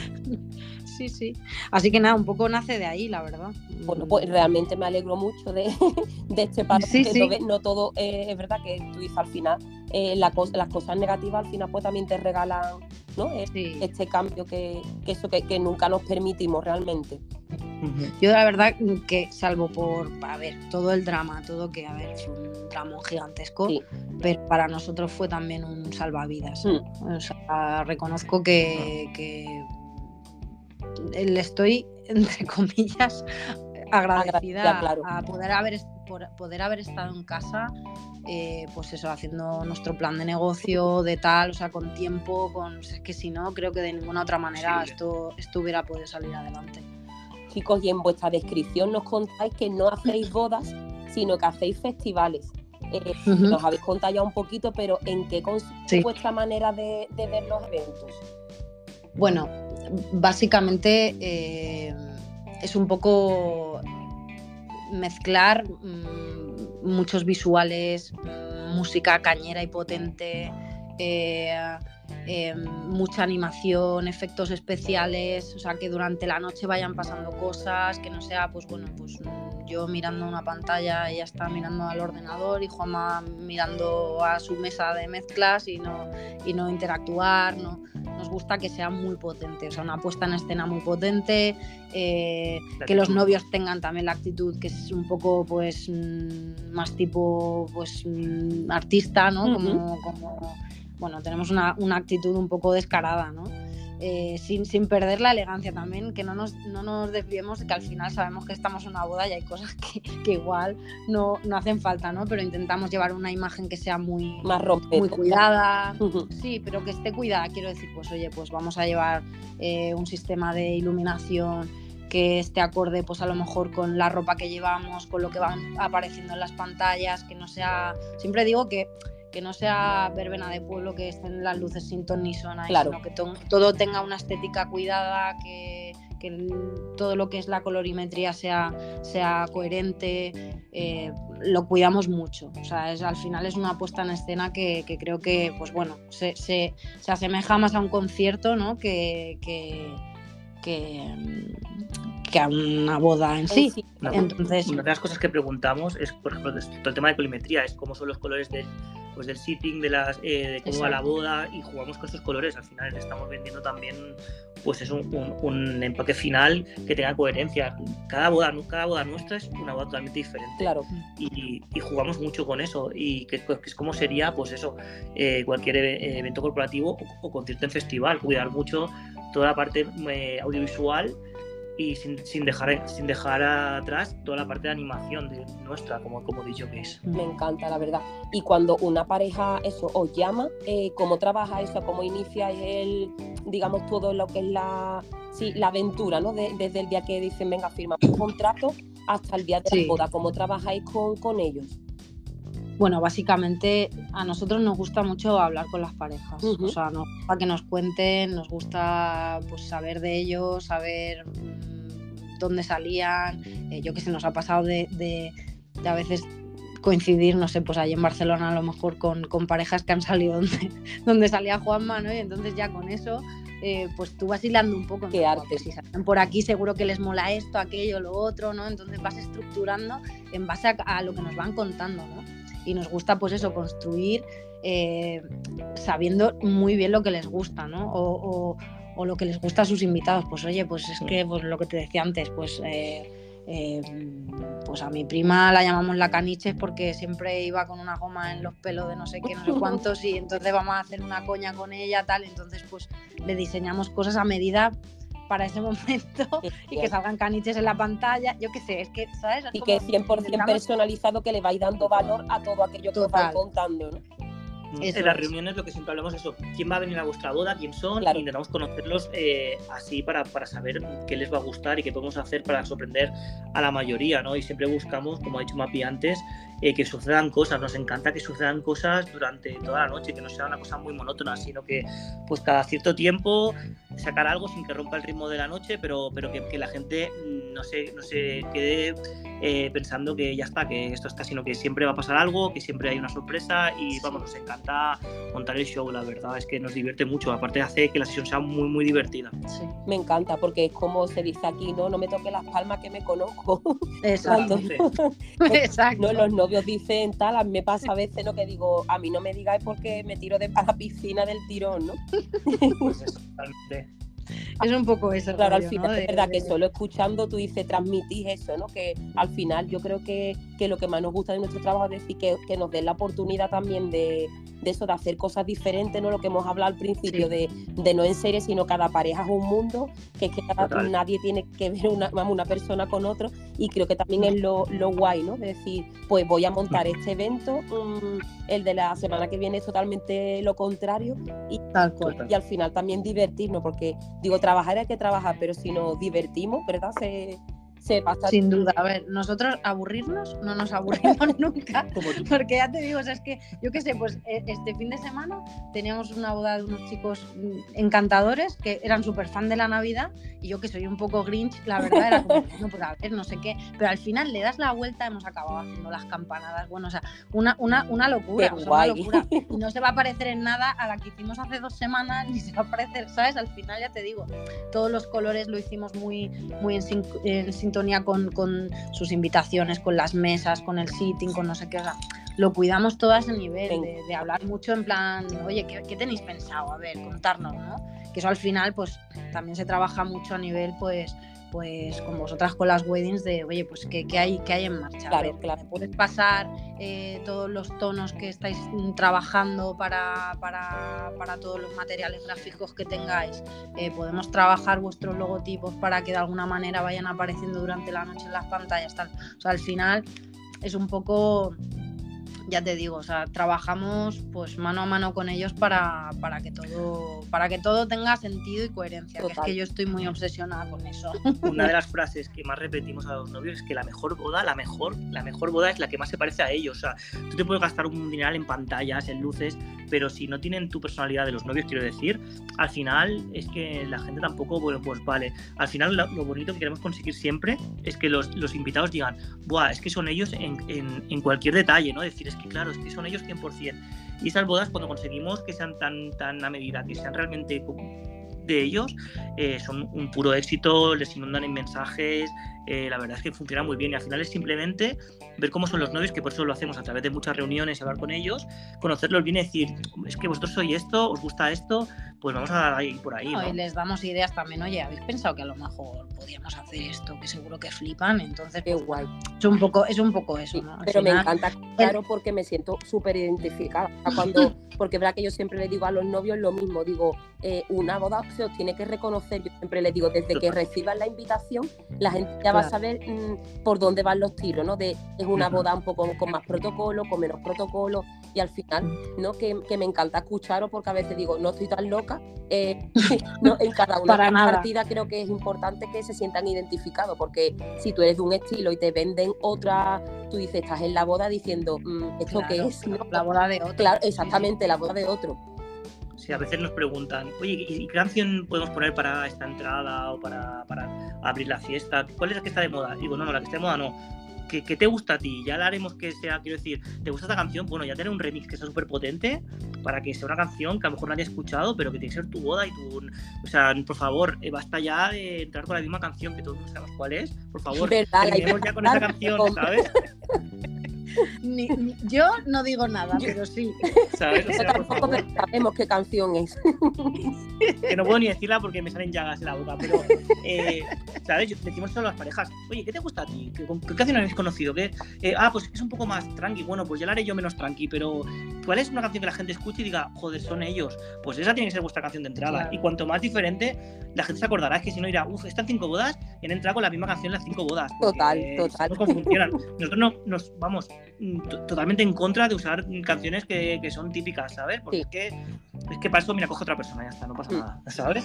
sí, sí. Así que nada, un poco nace de ahí, la verdad. Bueno, pues realmente me alegro mucho de, este paso. Sí, sí. No, todo eh, es verdad que tú dices al final, eh, las cosas negativas al final pues también te regalan ¿no? Este cambio que, eso que, nunca nos permitimos realmente. Yo la verdad que salvo por, a ver, todo el drama, todo que, a ver, es un drama gigantesco, pero para nosotros fue también un salvavidas. Mm. O sea, reconozco que, que le estoy, entre comillas, agradecida, a poder haber, poder haber estado en casa eh, pues eso, haciendo nuestro plan de negocio, de tal, o sea, con tiempo, con. Es que si no, creo que de ninguna otra manera esto, esto hubiera podido salir adelante. Chicos, y en vuestra descripción nos contáis que no hacéis bodas, sino que hacéis festivales. Eh, nos habéis contado ya un poquito, pero ¿en qué consiste vuestra manera de, ver los eventos? Bueno, básicamente eh, es un poco mezclar. Mm, muchos visuales, música cañera y potente eh, eh, mucha animación, efectos especiales, o sea, que durante la noche vayan pasando cosas, que no sea, pues bueno, pues yo mirando una pantalla, ella está mirando al ordenador y Juanma mirando a su mesa de mezclas y no, y no interactuar, ¿no? Nos gusta que sea muy potente, o sea, una puesta en escena muy potente, eh, que los novios tengan también la actitud que es un poco, pues, mm, más tipo, pues, mm, artista, ¿no? como, como, bueno, tenemos una, una actitud un poco descarada, ¿no? Eh, sin, sin, perder la elegancia también, que no nos, no nos desviemos, que al final sabemos que estamos en una boda y hay cosas que, que igual no, no, hacen falta, ¿no? Pero intentamos llevar una imagen que sea muy, Más muy cuidada, sí, pero que esté cuidada, quiero decir, pues oye, pues vamos a llevar eh, un sistema de iluminación que esté acorde pues a lo mejor con la ropa que llevamos, con lo que van apareciendo en las pantallas, que no sea, siempre digo que que no sea verbena de pueblo, que estén las luces sin ton ni son claro. sino que to todo tenga una estética cuidada, que, todo lo que es la colorimetría sea, sea coherente, eh, lo cuidamos mucho. O sea, es, al final es una puesta en escena que, que creo que, pues bueno, se, se, se, asemeja más a un concierto, ¿no? Que, que, que, que a una boda en sí. Entonces, una de las cosas que preguntamos es, por ejemplo, todo el tema de colorimetría, es cómo son los colores del, pues del sitting, de, las, eh, de cómo va la boda y jugamos con esos colores. Al final estamos vendiendo también pues es un, un, un, empaque final que tenga coherencia. Cada boda, cada boda nuestra es una boda totalmente diferente. Claro. Y, y jugamos mucho con eso. Y que, que, es como sería, pues eso, eh, cualquier evento corporativo o, o concierto en festival. Cuidar mucho toda la parte eh, audiovisual y sin, sin, dejar, sin dejar atrás toda la parte de animación de nuestra, como, como dicho que es. Me encanta, la verdad. Y cuando una pareja eso os llama, eh, ¿cómo trabaja eso? ¿Cómo inicia el, digamos, todo lo que es la, sí, la aventura, ¿no? De, desde el día que dicen, venga, firma un contrato hasta el día de sí. la boda. ¿Cómo trabajáis con, con ellos? Bueno, básicamente a nosotros nos gusta mucho hablar con las parejas. Uh -huh. O sea, nos gusta que nos cuenten, nos gusta pues saber de ellos, saber mmm, dónde salían. Eh, yo que sé, nos ha pasado de, de, de, a veces coincidir, no sé, pues ahí en Barcelona a lo mejor con, con parejas que han salido donde, donde salía Juanma, ¿no? Y entonces ya con eso eh, pues tú vas hilando un poco. Qué ¿no? arte. Si salen por aquí seguro que les mola esto, aquello, lo otro, ¿no? Entonces vas estructurando en base a, a lo que nos van contando, ¿no? Y nos gusta pues eso, construir eh, sabiendo muy bien lo que les gusta, ¿no? O, o, o, lo que les gusta a sus invitados. Pues oye, pues es que pues, lo que te decía antes, pues, eh, eh, pues a mi prima la llamamos la caniches porque siempre iba con una goma en los pelos de no sé qué, no sé cuántos, y entonces vamos a hacer una coña con ella, tal, entonces pues le diseñamos cosas a medida para ese momento y que salgan caniches en la pantalla, yo qué sé, es que, ¿sabes? Es y que 100% personalizado que le vais dando valor a todo aquello que os van contando, ¿no? Eso en las reuniones lo que siempre hablamos es eso, quién va a venir a vuestra boda, quién son, claro. y intentamos conocerlos eh, así para, para, saber qué les va a gustar y qué podemos hacer para sorprender a la mayoría, ¿no? Y siempre buscamos, como ha dicho Mapi antes, eh, que sucedan cosas, nos encanta que sucedan cosas durante toda la noche, que no sea una cosa muy monótona, sino que pues cada cierto tiempo sacar algo sin que rompa el ritmo de la noche, pero, pero que, que la gente no se, no se quede eh, pensando que ya está, que esto está, sino que siempre va a pasar algo, que siempre hay una sorpresa y vamos, nos encanta montar el show, la verdad, es que nos divierte mucho, aparte hace que la sesión sea muy, muy divertida. Sí, me encanta, porque es como se dice aquí, no, no me toque las palmas que me conozco. Exacto. Exacto. No, los novios dicen tal, a mí me pasa a veces, ¿no? Que digo, a mí no me digáis porque me tiro de a la piscina del tirón, ¿no? Pues eso, totalmente. Es un poco eso. Claro, al final ¿no? es verdad de, que solo escuchando tú dices, transmitís eso, ¿no? Que al final yo creo que, que lo que más nos gusta de nuestro trabajo es decir que, que nos den la oportunidad también de, de, eso, de hacer cosas diferentes, ¿no? Lo que hemos hablado al principio, sí. de, de, no en serie, sino cada pareja es un mundo, que es que cada, nadie tiene que ver una, una persona con otro, y creo que también es lo, lo guay, ¿no? De decir, pues voy a montar este evento, um, el de la semana que viene es totalmente lo contrario, y, Tal cual. y al final también divertirnos, porque digo, trabajar hay que trabajar, pero si nos divertimos, ¿verdad? Se, se pasa. Sin duda, a ver, nosotros aburrirnos no nos aburrimos nunca, porque ya te digo, o sea, es que yo qué sé, pues e, este fin de semana teníamos una boda de unos chicos mm, encantadores que eran súper fan de la Navidad y yo que soy un poco grinch, la verdad era como, no, pues a ver, no sé qué, pero al final le das la vuelta, hemos acabado haciendo las campanadas, bueno, o sea, una, una, una locura, o sea, una locura. Y no se va a parecer en nada a la que hicimos hace dos semanas, ni se va a parecer, ¿sabes? Al final ya te digo, todos los colores lo hicimos muy, muy en, en sintonía con, con, sus invitaciones, con las mesas, con el sitting, con no sé qué, o sea, lo cuidamos todo a ese nivel, de, de hablar mucho en plan, oye, ¿qué, ¿qué, tenéis pensado? A ver, contarnos, ¿no? Que eso al final, pues también se trabaja mucho a nivel, pues, pues con vosotras con las weddings de, oye, pues ¿qué, qué hay, qué hay en marcha? Claro, ver, claro. ¿Puedes pasar eh, todos los tonos que estáis trabajando para, para, para, todos los materiales gráficos que tengáis? Eh, ¿Podemos trabajar vuestros logotipos para que de alguna manera vayan apareciendo durante la noche en las pantallas? Tal? O sea, al final es un poco ya te digo, o sea, trabajamos pues mano a mano con ellos para, para que todo para que todo tenga sentido y coherencia, que es que yo estoy muy obsesionada con eso. Una de las frases que más repetimos a los novios es que la mejor boda, la mejor, la mejor boda es la que más se parece a ellos. O sea, tú te puedes gastar un dineral en pantallas, en luces, pero si no tienen tu personalidad de los novios, quiero decir, al final es que la gente tampoco, bueno, pues vale. Al final lo, lo bonito que queremos conseguir siempre es que los, los invitados digan, Buah, es que son ellos en, en, en cualquier detalle, ¿no? Decir, es que claro, es que son ellos 100%. Y esas bodas, cuando conseguimos que sean tan, tan a medida, que sean realmente de ellos, eh, son un puro éxito, les inundan en mensajes, eh, la verdad es que funciona muy bien y al final es simplemente ver cómo son los novios, que por eso lo hacemos a través de muchas reuniones y hablar con ellos, conocerlos bien y decir, es que vosotros sois esto, os gusta esto, pues vamos a ir por ahí. No, ¿no? Y les damos ideas también, oye, ¿habéis pensado que a lo mejor podíamos hacer esto? Que seguro que flipan, entonces... Qué guay. Es un poco, es un poco eso, ¿no? Pero final, me encanta, claro, porque me siento súper identificada. Cuando, porque verdad que yo siempre le digo a los novios lo mismo, digo, eh, una boda se os tiene que reconocer, yo siempre les digo, desde que reciban la invitación, la gente ya va a saber mmm, por dónde van los tiros, ¿no? De, es una boda un poco con más protocolo, con menos protocolo, y al final, ¿no? Que, que me encanta escucharos porque a veces digo, no estoy tan loca, eh, no, en cada una Para de las nada. partidas creo que es importante que se sientan identificados, porque si tú eres de un estilo y te venden otra, tú dices, estás en la boda diciendo, mmm, ¿esto Claro, qué es? ¿no? La boda de otro. Claro, exactamente, la boda de otro. Sí, a veces nos preguntan, oye, ¿y qué canción podemos poner para esta entrada o para, para abrir la fiesta? ¿Cuál es la que está de moda? Digo, no, no, la que está de moda no. ¿Qué, ¿Qué, te gusta a ti? Ya la haremos que sea, quiero decir, ¿te gusta esta canción? Bueno, ya tener un remix que sea súper potente para que sea una canción que a lo mejor nadie ha escuchado, pero que tiene que ser tu boda y tu. O sea, por favor, eh, basta ya de entrar con la misma canción que todos sabemos cuál es. Por favor, ¿Verdad? terminemos ya con esa canción, ¿sabes? Ni, ni, yo no digo nada, pero sí. ¿Sabes? O sea, por Tampoco sabemos qué canción es. que no puedo ni decirla porque me salen llagas en la boca, pero, eh, ¿sabes? Decimos solo a las parejas, oye, ¿qué te gusta a ti? ¿Qué, canción habéis conocido? ¿Qué, eh, ah, pues es un poco más tranqui, bueno, pues ya la haré yo menos tranqui, pero ¿cuál es una canción que la gente escuche y diga, joder, son ellos? Pues esa tiene que ser vuestra canción de entrada. Claro. Y cuanto más diferente, la gente se acordará, es que si no dirá, uff, están cinco bodas y han entrado con la misma canción las cinco bodas. Total, total. cómo funcionan. Nosotros no, nos vamos totalmente en contra de usar canciones que, que son típicas, ¿sabes? Porque Sí. es que es que para eso, mira, coge otra persona, ya está, no pasa Mm. nada, ¿sabes?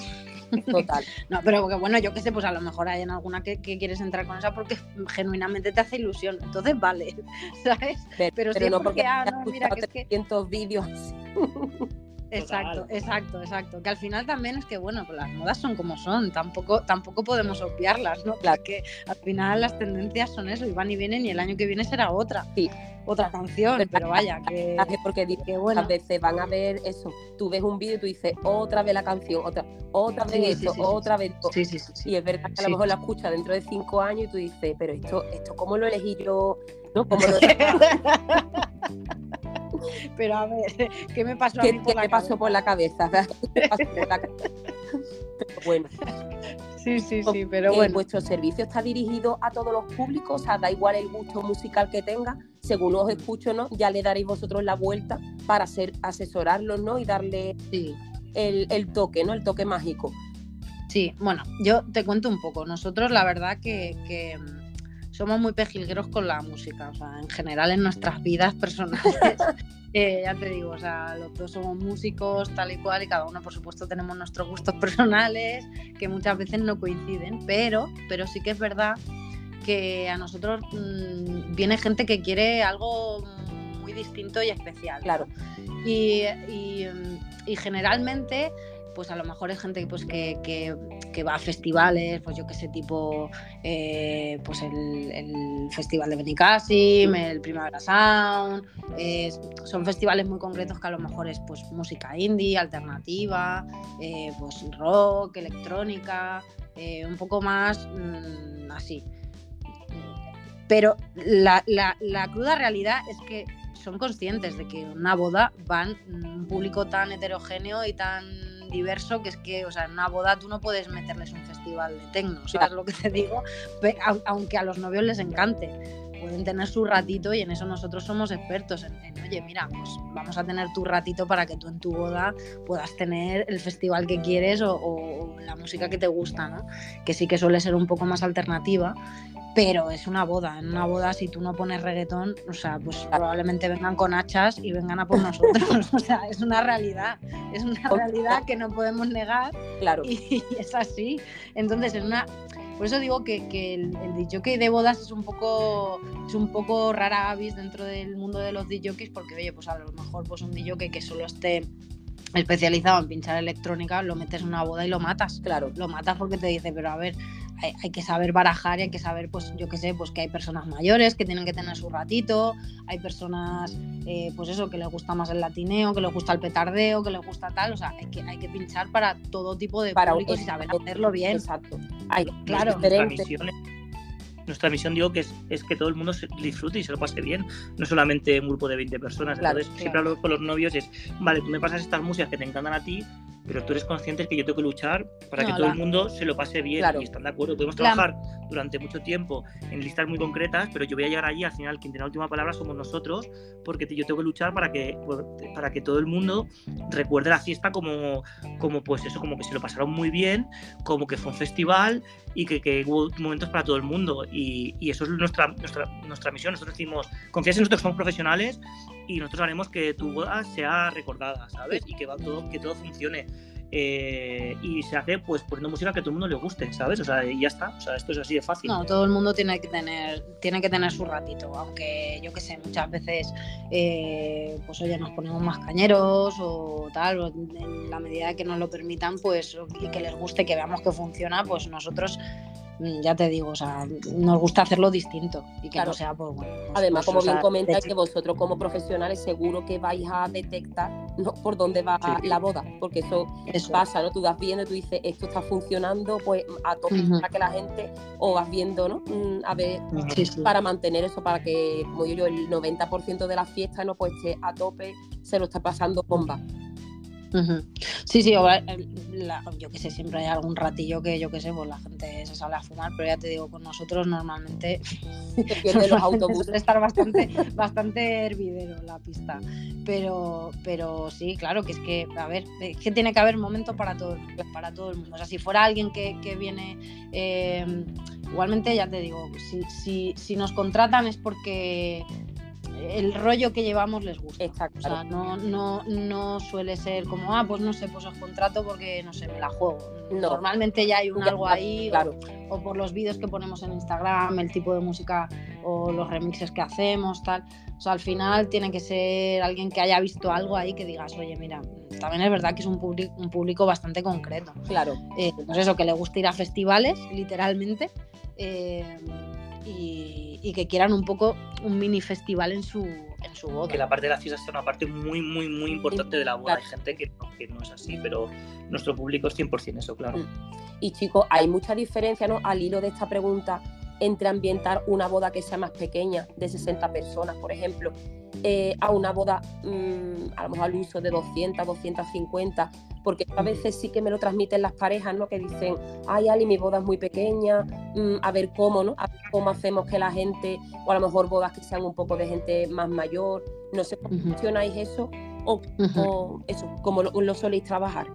Total. No, pero bueno, yo qué sé, pues a lo mejor hay en alguna que, que quieres entrar con esa porque genuinamente te hace ilusión. Entonces vale, ¿sabes? Pero, Pero, pero sí no porque, porque ah, no, mira, que es que 300 vídeos Exacto, exacto, exacto. Que al final también es que, bueno, pues las modas son como son, tampoco, tampoco podemos obviarlas, ¿no? Claro. Porque al final las tendencias son eso, y van y vienen, y el año que viene será otra. Sí. Otra canción, Pero pero vaya, que, Porque que bueno. a veces van a ver eso. Tú ves un vídeo y tú dices, otra vez la canción, otra, otra vez Sí, esto, sí, sí, otra vez esto. Sí, sí, sí. sí. Y es verdad que a lo mejor la escuchas dentro de cinco años y tú dices, pero esto, esto ¿cómo lo elegí yo? ¿No? ¿Cómo lo Pero a ver, ¿qué me pasó a ¿Qué, mí qué por la me pasó por la cabeza? ¿Qué me pasó por la cabeza? Pero bueno? Sí, sí, sí, pero eh, bueno. vuestro servicio está dirigido a todos los públicos, o sea, da igual el gusto musical que tenga, según os escucho, ¿no? Ya le daréis vosotros la vuelta para ser, asesorarlos, ¿no? Y darle Sí. el, el toque, ¿no? El toque mágico. Sí, bueno, yo te cuento un poco. Nosotros, la verdad, que, que, mm, somos muy pejilgueros con la música. O sea, en general en nuestras vidas personales. eh, ya te digo, o sea, los dos somos músicos, tal y cual, y cada uno, por supuesto, tenemos nuestros gustos personales, que muchas veces no coinciden, pero, pero sí que es verdad que a nosotros mm, viene gente que quiere algo muy distinto y especial. Claro. Y, y, y generalmente pues a lo mejor es gente pues, que, que, va a festivales, pues yo que sé, tipo eh, pues el, Festival de Benicassim, el Primavera Sound, son festivales muy concretos que a lo mejor es pues música indie, alternativa, eh, pues rock, electrónica, eh, un poco más mm, así. Pero la, la, la cruda realidad es que son conscientes de que una boda van un público tan heterogéneo y tan diverso que es que, o sea, en una boda tú no puedes meterles un festival de tecno, ¿sabes lo que te digo? Aunque a los novios les encante. Pueden tener su ratito y en eso nosotros somos expertos en, oye, mira, pues vamos a tener tu ratito para que tú en tu boda puedas tener el festival que quieres o, o la música que te gusta, ¿no? Que sí que suele ser un poco más alternativa, pero es una boda. En una boda, si tú no pones reggaetón, o sea, pues probablemente vengan con hachas y vengan a por nosotros. o sea, es una realidad. Es una realidad que no podemos negar. Claro. Y, es así. Entonces, en una. Por eso digo que, el, el de bodas es un poco es un poco rara avis dentro del mundo de los DJs porque oye, pues a lo mejor pues un DJ que solo esté especializado en pinchar electrónica, lo metes en una boda y lo matas. Claro. Lo matas porque te dice, pero a ver, hay, que saber barajar y hay que saber, pues yo qué sé, pues que hay personas mayores que tienen que tener su ratito, hay personas, eh, pues eso, que les gusta más el latineo, que les gusta el petardeo, que les gusta tal, o sea, hay que, hay que pinchar para todo tipo de para públicos y saber hacerlo bien. Exacto. Hay, claro. Nuestra misión, digo, que es, que todo el mundo se disfrute y se lo pase bien, no solamente un grupo de 20 personas. Entonces, siempre hablo con los novios, es, vale, tú me pasas estas músicas que te encantan a ti, pero tú eres consciente de que yo tengo que luchar para que todo el mundo se lo pase bien y están de acuerdo. Podemos trabajar durante mucho tiempo en listas muy concretas, pero yo voy a llegar allí, al final quien tiene la última palabra somos nosotros, porque yo tengo que luchar para que, para que todo el mundo recuerde la fiesta como, como pues eso, como que se lo pasaron muy bien, como que fue un festival y que, que hubo momentos para todo el mundo. Y, y, eso es nuestra, nuestra, nuestra misión. Nosotros decimos, confías en nosotros, somos profesionales y nosotros haremos que tu boda sea recordada, ¿sabes? Y que, va todo, que todo funcione. Eh, y se hace pues poniendo música que a todo el mundo le guste, ¿sabes? O sea, y ya está. O sea, esto es así de fácil. No, todo el mundo tiene que tener, tiene que tener su ratito, aunque yo que sé, muchas veces eh, pues oye, nos ponemos más cañeros o tal, en la medida que nos lo permitan, pues y que les guste, que veamos que funciona, pues nosotros ya te digo, o sea, nos gusta hacerlo distinto y que no sea por pues, bueno. Pues, Además, pues, como bien comentáis, que vosotros como profesionales seguro que vais a detectar ¿no? por dónde va la boda, porque eso, pasa, ¿no? Tú vas viendo y tú dices, esto está funcionando, pues a tope para que la gente, o vas viendo, ¿no? Mm, a ver, para mantener eso, para que, como yo, el 90% de la fiesta no pues esté a tope, se lo está pasando bomba. Sí, sí, yo que sé, siempre hay algún ratillo que yo que sé, pues la gente se sale a fumar, pero ya te digo, con nosotros normalmente los autobuses. estar bastante, bastante hervidero la pista. Pero, pero sí, claro, que es que, a ver, es que tiene que haber momento para todo, para todo el mundo. O sea, si fuera alguien que, viene, eh, igualmente ya te digo, si, si, si nos contratan es porque el rollo que llevamos les gusta. Exacto. O sea, no, no, no suele ser como, ah, pues no sé, pues os contrato porque, no sé, me la juego. Normalmente ya hay un algo ahí, claro. o, por los vídeos que ponemos en Instagram, el tipo de música o los remixes que hacemos, tal. O sea, al final tiene que ser alguien que haya visto algo ahí que digas, oye, mira, también es verdad que es un, público, un público bastante concreto. Claro. Eh, pues eso, que le gusta ir a festivales, literalmente. Eh, y, que quieran un poco un mini festival en su, en su boda. Que la parte de la fiesta es una parte muy, muy, muy importante de la boda. Hay gente que no, que no, es así, pero nuestro público es 100% eso, claro. Mm. Y chicos, hay mucha diferencia, ¿no? Al hilo de esta pregunta, entre ambientar una boda que sea más pequeña, de 60 personas, por ejemplo, eh, a una boda, mm, a lo mejor al uso de 200, 250, porque a veces sí que me lo transmiten las parejas, ¿no? Que dicen, ay, Ali, mi boda es muy pequeña, mm, a ver cómo, ¿no? A ver cómo hacemos que la gente, o a lo mejor bodas que sean un poco de gente más mayor, no sé cómo funcionáis eso, o, eso, cómo lo, lo soléis trabajar.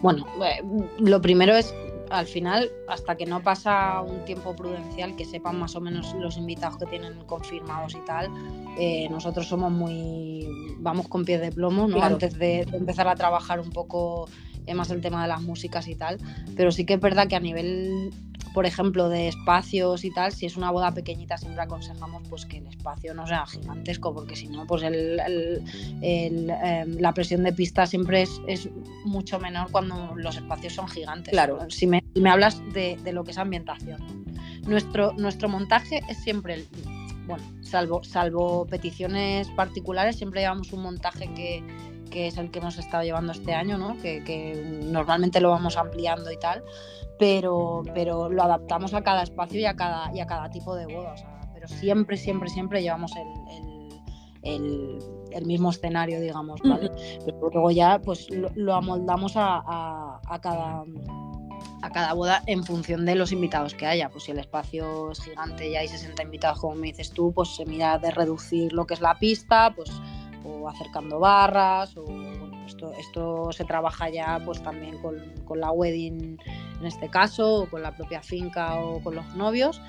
Bueno, eh, lo primero es al final, hasta que no pasa un tiempo prudencial, que sepan más o menos los invitados que tienen confirmados y tal, eh, nosotros somos muy, vamos con pies de plomo, ¿no? Antes de, empezar a trabajar un poco más el tema de las músicas y tal, pero sí que es verdad que a nivel por ejemplo, de espacios y tal, si es una boda pequeñita siempre aconsejamos pues que el espacio no sea gigantesco, porque si no, pues el, em, la presión de pista siempre es, es, mucho menor cuando los espacios son gigantes. Claro. Si me, me hablas de, de, lo que es ambientación. Nuestro, nuestro montaje es siempre el, bueno, salvo, salvo peticiones particulares, siempre llevamos un montaje que, que es el que hemos estado llevando este año, ¿no? que, que, normalmente lo vamos ampliando y tal, pero, pero lo adaptamos a cada espacio y a cada, y a cada tipo de boda. O sea, pero siempre, siempre, siempre llevamos el, el, el, mismo escenario, digamos, ¿vale? Pero luego ya pues lo, lo amoldamos a, a, a cada a cada boda en función de los invitados que haya. Pues si el espacio es gigante y hay 60 invitados, como me dices tú, pues se mira de reducir lo que es la pista, pues o acercando barras, o bueno, esto, esto se trabaja ya pues también con, con la wedding en este caso, o con la propia finca o con los novios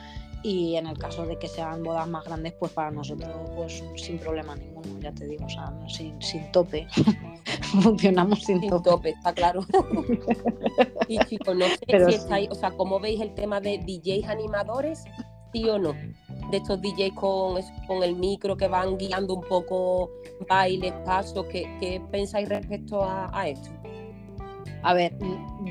y en el caso de que sean bodas más grandes, pues para nosotros pues sin problema ninguno, ya te digo, o sea, sin, sin tope. Funcionamos sin, sin tope. tope. está claro. y chicos, no sé Pero si sí. estáis, o sea, ¿cómo veis el tema de DJs animadores? ¿Sí o no? De estos DJs con, con el micro que van guiando un poco bailes, pasos, ¿qué, qué pensáis respecto a, esto? A ver,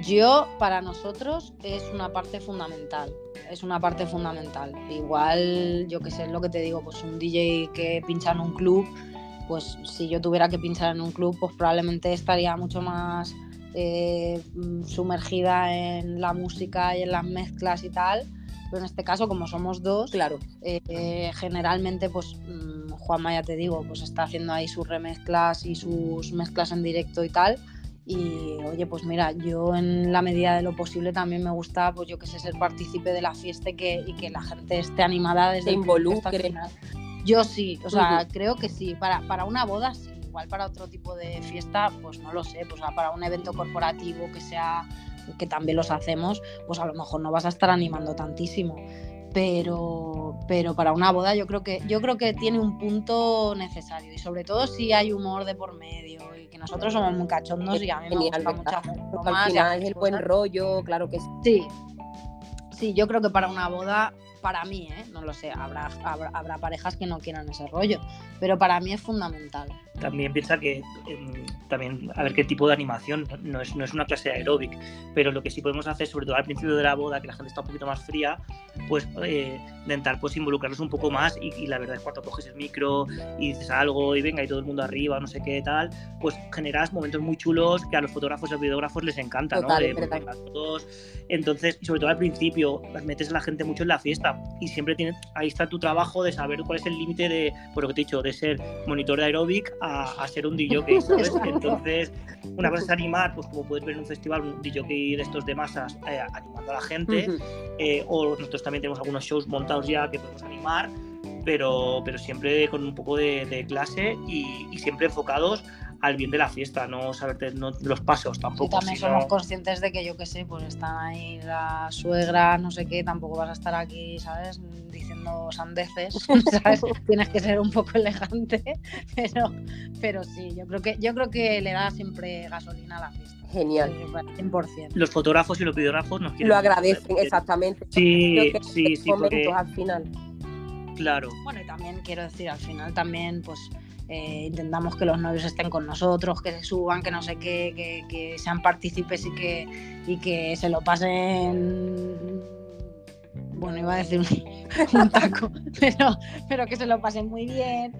yo para nosotros es una parte fundamental. Es una parte fundamental. Igual, yo que sé, lo que te digo, pues un DJ que pincha en un club, pues si yo tuviera que pinchar en un club, pues probablemente estaría mucho más eh, sumergida en la música y en las mezclas y tal. Pero en este caso, como somos dos, Claro, eh, generalmente, pues mm, Juanma, ya te digo, pues está haciendo ahí sus remezclas y sus mezclas en directo y tal. Y oye, pues mira, yo en la medida de lo posible también me gusta, pues yo que sé, ser partícipe de la fiesta y que, y que la gente esté animada desde Se involucre. Yo sí, o sea, creo que sí. Para, para una boda sí, igual para otro tipo de fiesta, pues no lo sé, pues para un evento corporativo que sea, que también los hacemos, pues a lo mejor no vas a estar animando tantísimo. Pero, pero para una boda yo creo que yo creo que tiene un punto necesario y sobre todo si hay humor de por medio y que nosotros somos muy cachondos y a mí me gusta mucho al final es el buen rollo, claro que sí. Sí, sí, yo creo que para una boda, para mí, ¿eh? no lo sé, habrá, habrá, habrá parejas que no quieran ese rollo, pero para mí es fundamental. También piensa que em, también a ver qué tipo de animación no es, no es una clase de aeróbic, pero lo que sí podemos hacer, sobre todo al principio de la boda, que la gente está un poquito más fría, pues eh, intentar pues involucrarlos un poco más y, y la verdad es cuando coges el micro y dices algo y venga y todo el mundo arriba, no sé qué tal, pues generas momentos muy chulos que a los fotógrafos y videógrafos les encanta, Total, ¿no? venga, todos. Entonces, sobre todo al principio, metes a la gente mucho en la fiesta y siempre tienes, ahí está tu trabajo de saber cuál es el límite de, por lo que te he dicho, de ser monitor de aeróbic a, a ser un DJ, ¿sabes? Entonces, una cosa es animar, pues como puedes ver en un festival, un DJ de estos de masas eh, animando a la gente, eh, o nosotros también tenemos algunos shows montados ya que podemos animar, pero, pero siempre con un poco de, de clase y, y siempre enfocados al bien de la fiesta, no saberte no, los pasos Y tampoco. también sino- somos conscientes de que yo qué sé, pues están ahí las suegras, no sé qué, tampoco vas a estar aquí, ¿sabes? Diciendo sandeces, ¿sabes? Tienes que ser un poco elegante, pero, pero sí, yo creo que yo creo que le da siempre gasolina a la fiesta. Genial. Sí, 100%. los fotógrafos y los videógrafos nos quieren Lo agradecen, exactamente. Sí, Creo que sí, sí, momentos porque al final. claro, Bueno, y también quiero decir, al final también, pues eh, intentamos que los novios estén con nosotros, que se suban, que no sé qué, que, que sean partícipes y que, y que se lo pasen. Bueno, iba a decir un, un taco, pero, pero que se lo pasen muy bien.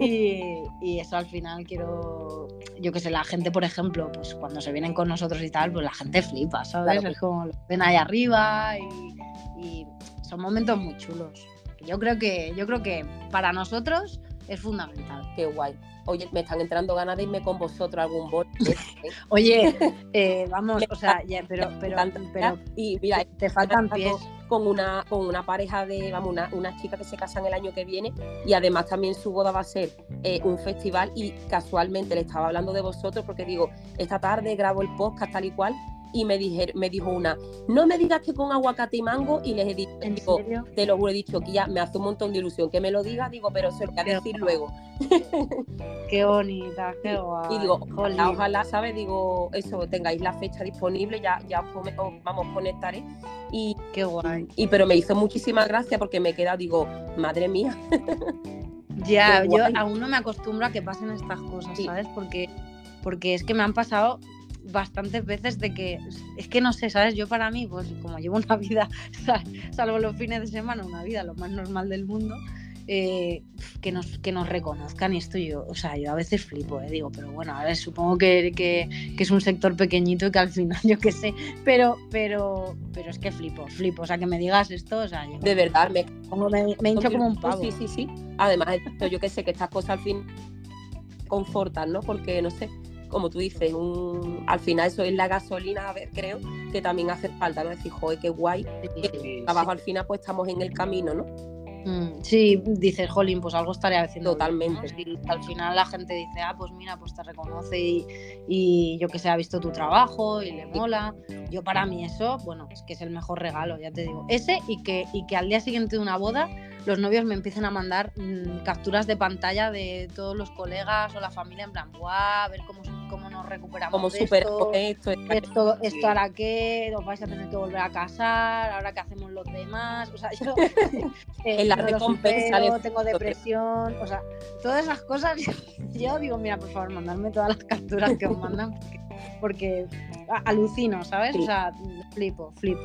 Y, y eso al final quiero. Yo que sé, la gente, por ejemplo, pues cuando se vienen con nosotros y tal, pues la gente flipa, ¿sabes? Claro Es como lo ven ahí arriba y, y son momentos muy chulos. Yo creo que, yo creo que para nosotros es fundamental. Qué guay. Oye, me están entrando ganas de irme con vosotros a algún bol. Oye, eh, vamos, o sea, ya, pero, pero, pero y mira, te faltan pies. con una, con una pareja de, vamos, una, una chica que se casan el año que viene y además también su boda va a ser eh, un festival y casualmente le estaba hablando de vosotros porque digo, esta tarde grabo el podcast tal y cual y me, dije, me dijo una, no me digas que con aguacate y mango y les he dicho, ¿En digo, te lo juro, he dicho que ya me hace un montón de ilusión que me lo diga, digo, pero se lo voy a decir luego. Qué bonita, qué guay. Y digo, ojalá, ojalá, ¿sabes? Digo, eso, tengáis la fecha disponible, ya, ya os, vamos, conectaré. Y, Qué guay. y pero me hizo muchísimas gracias porque me he quedado, digo, madre mía, Ya, yo aún no me acostumbro a que pasen estas cosas, Sí. ¿sabes? Porque, porque es que me han pasado bastantes veces de que, es que no sé, ¿sabes? Yo para mí, pues como llevo una vida, sal- salvo los fines de semana, una vida lo más normal del mundo, eh, que, nos, que nos reconozcan y esto yo, o sea, yo a veces flipo, ¿eh? digo, pero bueno, a ver, supongo que, que, que es un sector pequeñito y que al final yo qué sé, pero, pero, pero es que flipo, flipo, o sea, que me digas esto, o sea, yo de verdad, me, como me, me hincho como un pavo. Sí, sí, sí. Además, yo que sé que estas cosas al fin confortan, ¿no? Porque, no sé, como tú dices, un, al final eso es la gasolina, a ver, creo, que también hace falta, ¿no? Decir, joder, qué guay. Sí, Abajo al final pues estamos en el camino, ¿no? Mm, Sí, dices, jolín, pues algo estaré haciendo. bien", Totalmente. al final la gente dice, ah, pues mira, pues te reconoce y, y yo que sé, ha visto tu trabajo y le mola. Yo para mí eso, bueno, es que es el mejor regalo, ya te digo. Ese y que, y que al día siguiente de una boda los novios me empiecen a mandar mm, capturas de pantalla de todos los colegas o la familia en plan, guau, a ver cómo, cómo nos recuperamos Como de esto, esto, esto, esto hará que os vais a tener que volver a casar, ahora qué hacemos los demás, o sea, yo eh, En la no recompensa supero, tengo depresión, o sea, todas esas cosas yo, digo, mira, por favor, mandarme todas las capturas que os mandan porque, porque a- alucino, ¿sabes? Sí. O sea, flipo, flipo.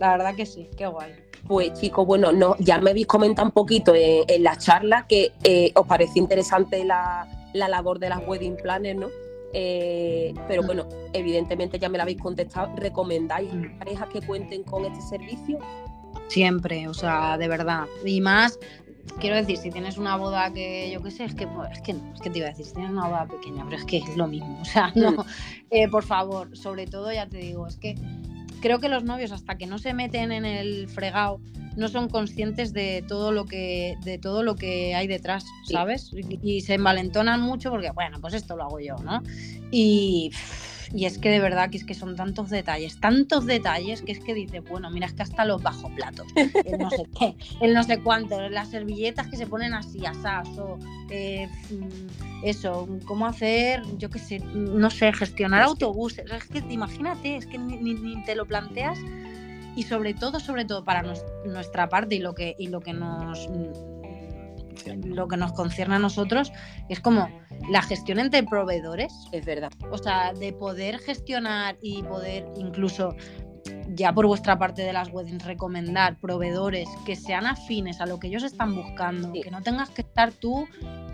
La verdad que sí, qué guay. Pues chicos, bueno, no, ya me habéis comentado un poquito en, en la charla que eh, os parece interesante la, la labor de las wedding planners, ¿no? Eh, pero bueno, evidentemente ya me la habéis contestado. ¿Recomendáis Mm. parejas que cuenten con este servicio? Siempre, o sea, de verdad. Y más, quiero decir, si tienes una boda que yo qué sé, es que, pues, es que no, es que te iba a decir, si tienes una boda pequeña, pero es que es lo mismo. O sea, no. Eh, por favor, sobre todo ya te digo, es que creo que los novios hasta que no se meten en el fregado no son conscientes de todo lo que de todo lo que hay detrás, Sí. ¿sabes? Y, y se envalentonan mucho porque bueno, pues esto lo hago yo, ¿no? Y y es que de verdad que es que son tantos detalles, tantos detalles que es que dices, bueno, mira, es que hasta los bajo platos, el no sé qué, el no sé cuánto, las servilletas que se ponen así, asás, o eh, mm, eso, cómo hacer, yo qué sé, no sé, gestionar autobuses. Es que imagínate, es que ni, ni- ni te lo planteas. Y sobre todo, sobre todo para nos- nuestra parte y lo que, y lo que nos lo que nos concierne a nosotros, es como la gestión entre proveedores, Es verdad. o sea, de poder gestionar y poder incluso ya por vuestra parte de las weddings recomendar proveedores que sean afines a lo que ellos están buscando, Sí. que no tengas que estar tú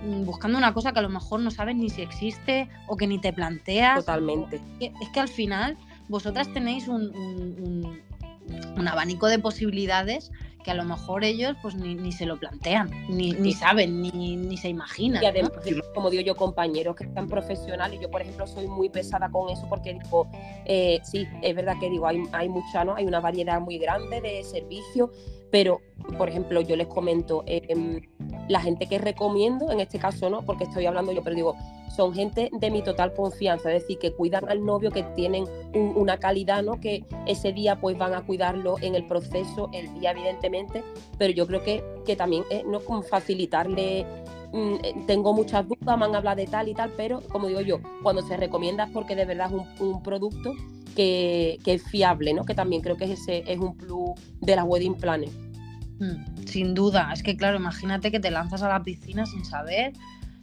mm, buscando una cosa que a lo mejor no sabes ni si existe o que ni te planteas. Totalmente. o- es que al final vosotras tenéis un, un- un- un abanico de posibilidades que a lo mejor ellos pues ni, ni se lo plantean, ni, ni saben, ni, ni se imaginan. Y además, ¿no? como digo yo, compañeros que están profesionales, yo por ejemplo soy muy pesada con eso porque digo, eh, sí, es verdad que digo, hay, hay mucha, ¿no? Hay una variedad muy grande de servicios, pero por ejemplo yo les comento, eh, la gente que recomiendo, en este caso no, porque estoy hablando yo, pero digo, son gente de mi total confianza, es decir, que cuidan al novio, que tienen un- una calidad, ¿no? Que ese día pues van a cuidarlo en el proceso, el día evidentemente, pero yo creo que, que también es no como facilitarle mm, eh, tengo muchas dudas, me han hablado de tal y tal, pero como digo yo, cuando se recomienda es porque de verdad es un producto que, que es fiable, ¿no? Que también creo que es ese es un plus de las wedding planners. Mm, Sin duda, es que claro, imagínate que te lanzas a la piscina sin saber,